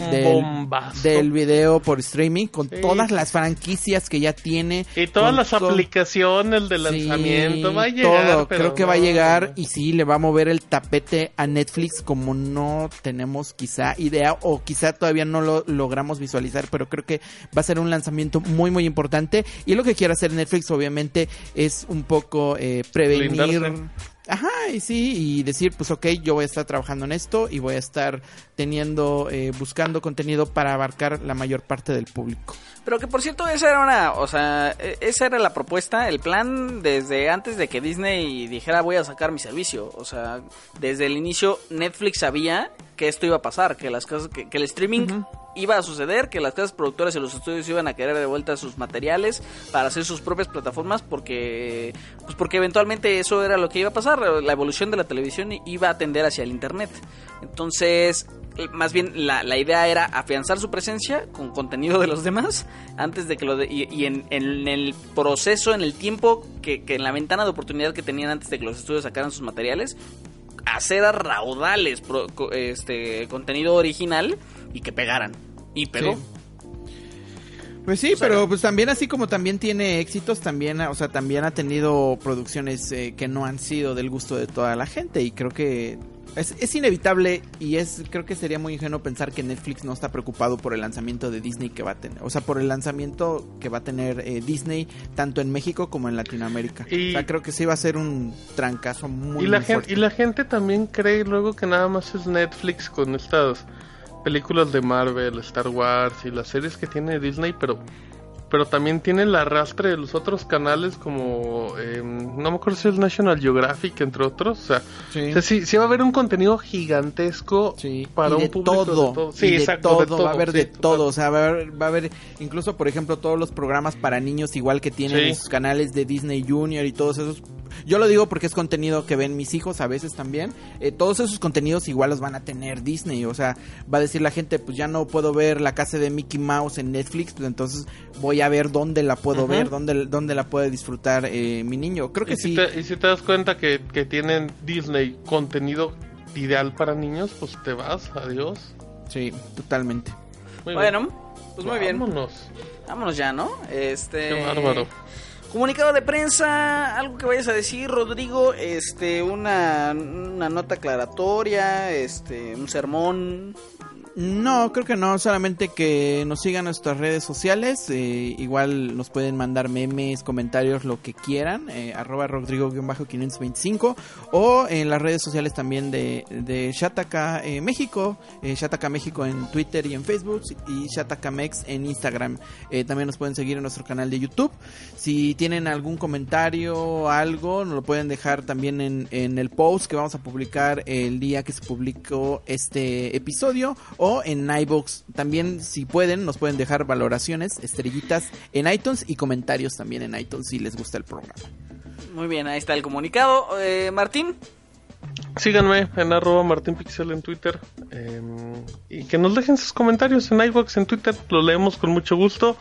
del, video por streaming, con Sí. todas las franquicias que ya tiene. Y todas las aplicaciones de Sí, lanzamiento va a llegar. todo, creo que va a llegar y sí, le va a mover el tapete a Netflix como no tenemos quizá idea o quizá todavía no lo logramos visualizar, pero creo que va a ser un lanzamiento muy muy importante y lo que quiere hacer Netflix obviamente es un poco eh, prevenir... Blindarse. Ajá, y sí, y decir, pues ok, yo voy a estar trabajando en esto y voy a estar teniendo, eh, buscando contenido para abarcar la mayor parte del público. Pero que por cierto, esa era una, o sea, e- esa era la propuesta, el plan desde antes de que Disney dijera voy a sacar mi servicio. O sea, desde el inicio Netflix sabía que esto iba a pasar, que las casas, que, que el streaming iba a suceder, que las casas productoras y los estudios iban a querer de vuelta sus materiales para hacer sus propias plataformas porque, pues porque eventualmente eso era lo que iba a pasar, la evolución de la televisión iba a tender hacia el internet. Entonces, eh, más bien la, la idea era afianzar su presencia con contenido de los demás antes de que lo de, y, y en, en el proceso, en el tiempo que, que en la ventana de oportunidad que tenían antes de que los estudios sacaran sus materiales, hacer a raudales pro- este contenido original y que pegaran. Y pegó. Sí. Pues sí, pero pues también así como también tiene éxitos, también, o sea, también ha tenido producciones eh, que no han sido del gusto de toda la gente y creo que es, es inevitable y es creo que sería muy ingenuo pensar que Netflix no está preocupado por el lanzamiento de Disney que va a tener, o sea, por el lanzamiento que va a tener eh, Disney tanto en México como en Latinoamérica. Y- o sea, creo que sí va a ser un trancazo muy y la muy gente fuerte. y la gente también cree luego que nada más es Netflix con estas películas de Marvel, Star Wars y las series que tiene Disney, pero pero también tiene el arrastre de los otros canales como eh, no me acuerdo si es National Geographic entre otros, o sea, Sí. o sea, sí, sí va a haber un contenido gigantesco Sí, para y un de público todo, de todo. y Sí, de exacto, todo, de todo, va a haber de total. todo, o sea, va a haber, va a haber incluso, por ejemplo, todos los programas para niños igual que tienen en sus canales de Disney Junior y todos esos. Yo lo digo porque es contenido que ven mis hijos a veces también. Eh, todos esos contenidos igual los van a tener Disney, o sea, va a decir la gente, pues ya no puedo ver la casa de Mickey Mouse en Netflix, pues entonces voy a ver dónde la puedo Ujú. ver, dónde, dónde la puede disfrutar eh, mi niño. Creo que y, si sí. te, y si te das cuenta que, que tienen Disney contenido ideal para niños, pues te vas, adiós. Sí, totalmente. Muy Bueno, bien. pues muy bien. Vámonos. Vámonos ya, ¿no? Este. Qué bárbaro. Comunicado de prensa, algo que vayas a decir, Rodrigo, este, una, una nota aclaratoria, este, un sermón. No, creo que no, solamente que nos sigan nuestras redes sociales, eh, igual nos pueden mandar memes, comentarios, lo que quieran, eh, arroba rodrigo-525 o en las redes sociales también de, de Shataka eh, México, eh, Shataka México en Twitter y en Facebook y Shataka Mex en Instagram. Eh, también nos pueden seguir en nuestro canal de YouTube. Si tienen algún comentario algo, nos lo pueden dejar también en, en el post que vamos a publicar el día que se publicó este episodio en iBox. También, si pueden, nos pueden dejar valoraciones, estrellitas en iTunes y comentarios también en iTunes si les gusta el programa. Muy bien, ahí está el comunicado. Eh, Martín, Síganme en arroba martinpixel en Twitter eh, y que nos dejen sus comentarios en iVoox, en Twitter, lo leemos con mucho gusto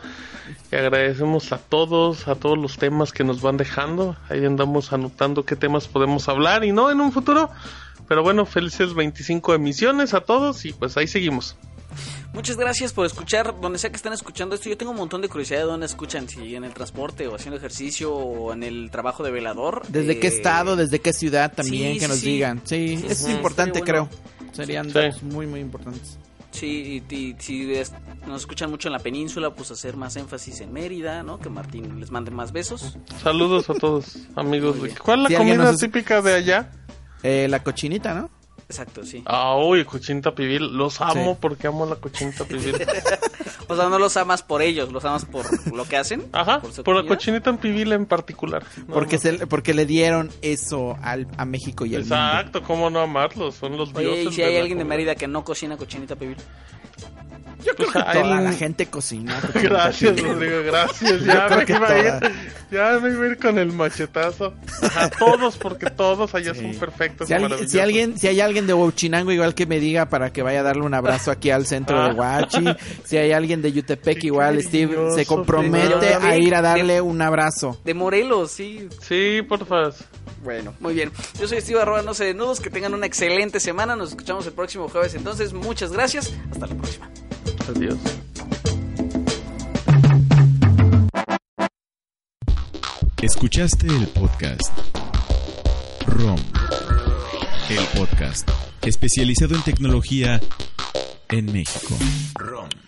y agradecemos a todos, a todos los temas que nos van dejando, ahí andamos anotando qué temas podemos hablar y no en un futuro, pero bueno, felices 25 emisiones a todos y pues ahí seguimos. Muchas gracias por escuchar, donde sea que estén escuchando esto. Yo tengo un montón de curiosidad de dónde escuchan, si en el transporte o haciendo ejercicio o en el trabajo de velador. ¿Desde qué Eh, estado, desde qué ciudad también sí, que sí, nos sí. digan? Sí, Sí, es sí, importante, creo. Serían Sí. datos muy, muy importantes. Sí, y, y si es- nos escuchan mucho en la península, pues hacer más énfasis en Mérida, ¿no? Que Martín les mande más besos. Saludos a todos, amigos. ¿Cuál es la comida nos- típica de allá? Eh, la cochinita, ¿no? Exacto, sí. Ah, uy, cochinita pibil. Los amo Sí. porque amo la cochinita pibil. O sea, no los amas por ellos, los amas por lo que hacen. Ajá, por la cochinita en pibil en particular. No, Porque, no. se, porque le dieron eso al, a México y al mundo. Exacto, ¿cómo no amarlos? Son los Oye, dioses. y si hay alguien de. Mérida que no cocina cochinita pibil. Yo creo Pues, que a toda él- la gente cocina. Gracias. Rodrigo, gracias. Ya me que iba a ir. Ya me iba a ir con el machetazo. Ajá, todos, porque todos allá Sí. son perfectos. Si, y alguien, si alguien, si hay alguien de Huachinango igual que me diga para que vaya a darle un abrazo aquí al centro de Huachi, si hay alguien de Yutepec igual, Steve se compromete a ir a darle un abrazo. De Morelos, sí. Sí, por favor. Bueno, muy bien. Yo soy Steve arroba no sé de nudos. Que tengan una excelente semana. Nos escuchamos el próximo jueves. Entonces, muchas gracias. Hasta la próxima. Adiós. Escuchaste el podcast ROM, el podcast especializado en tecnología en México. ROM.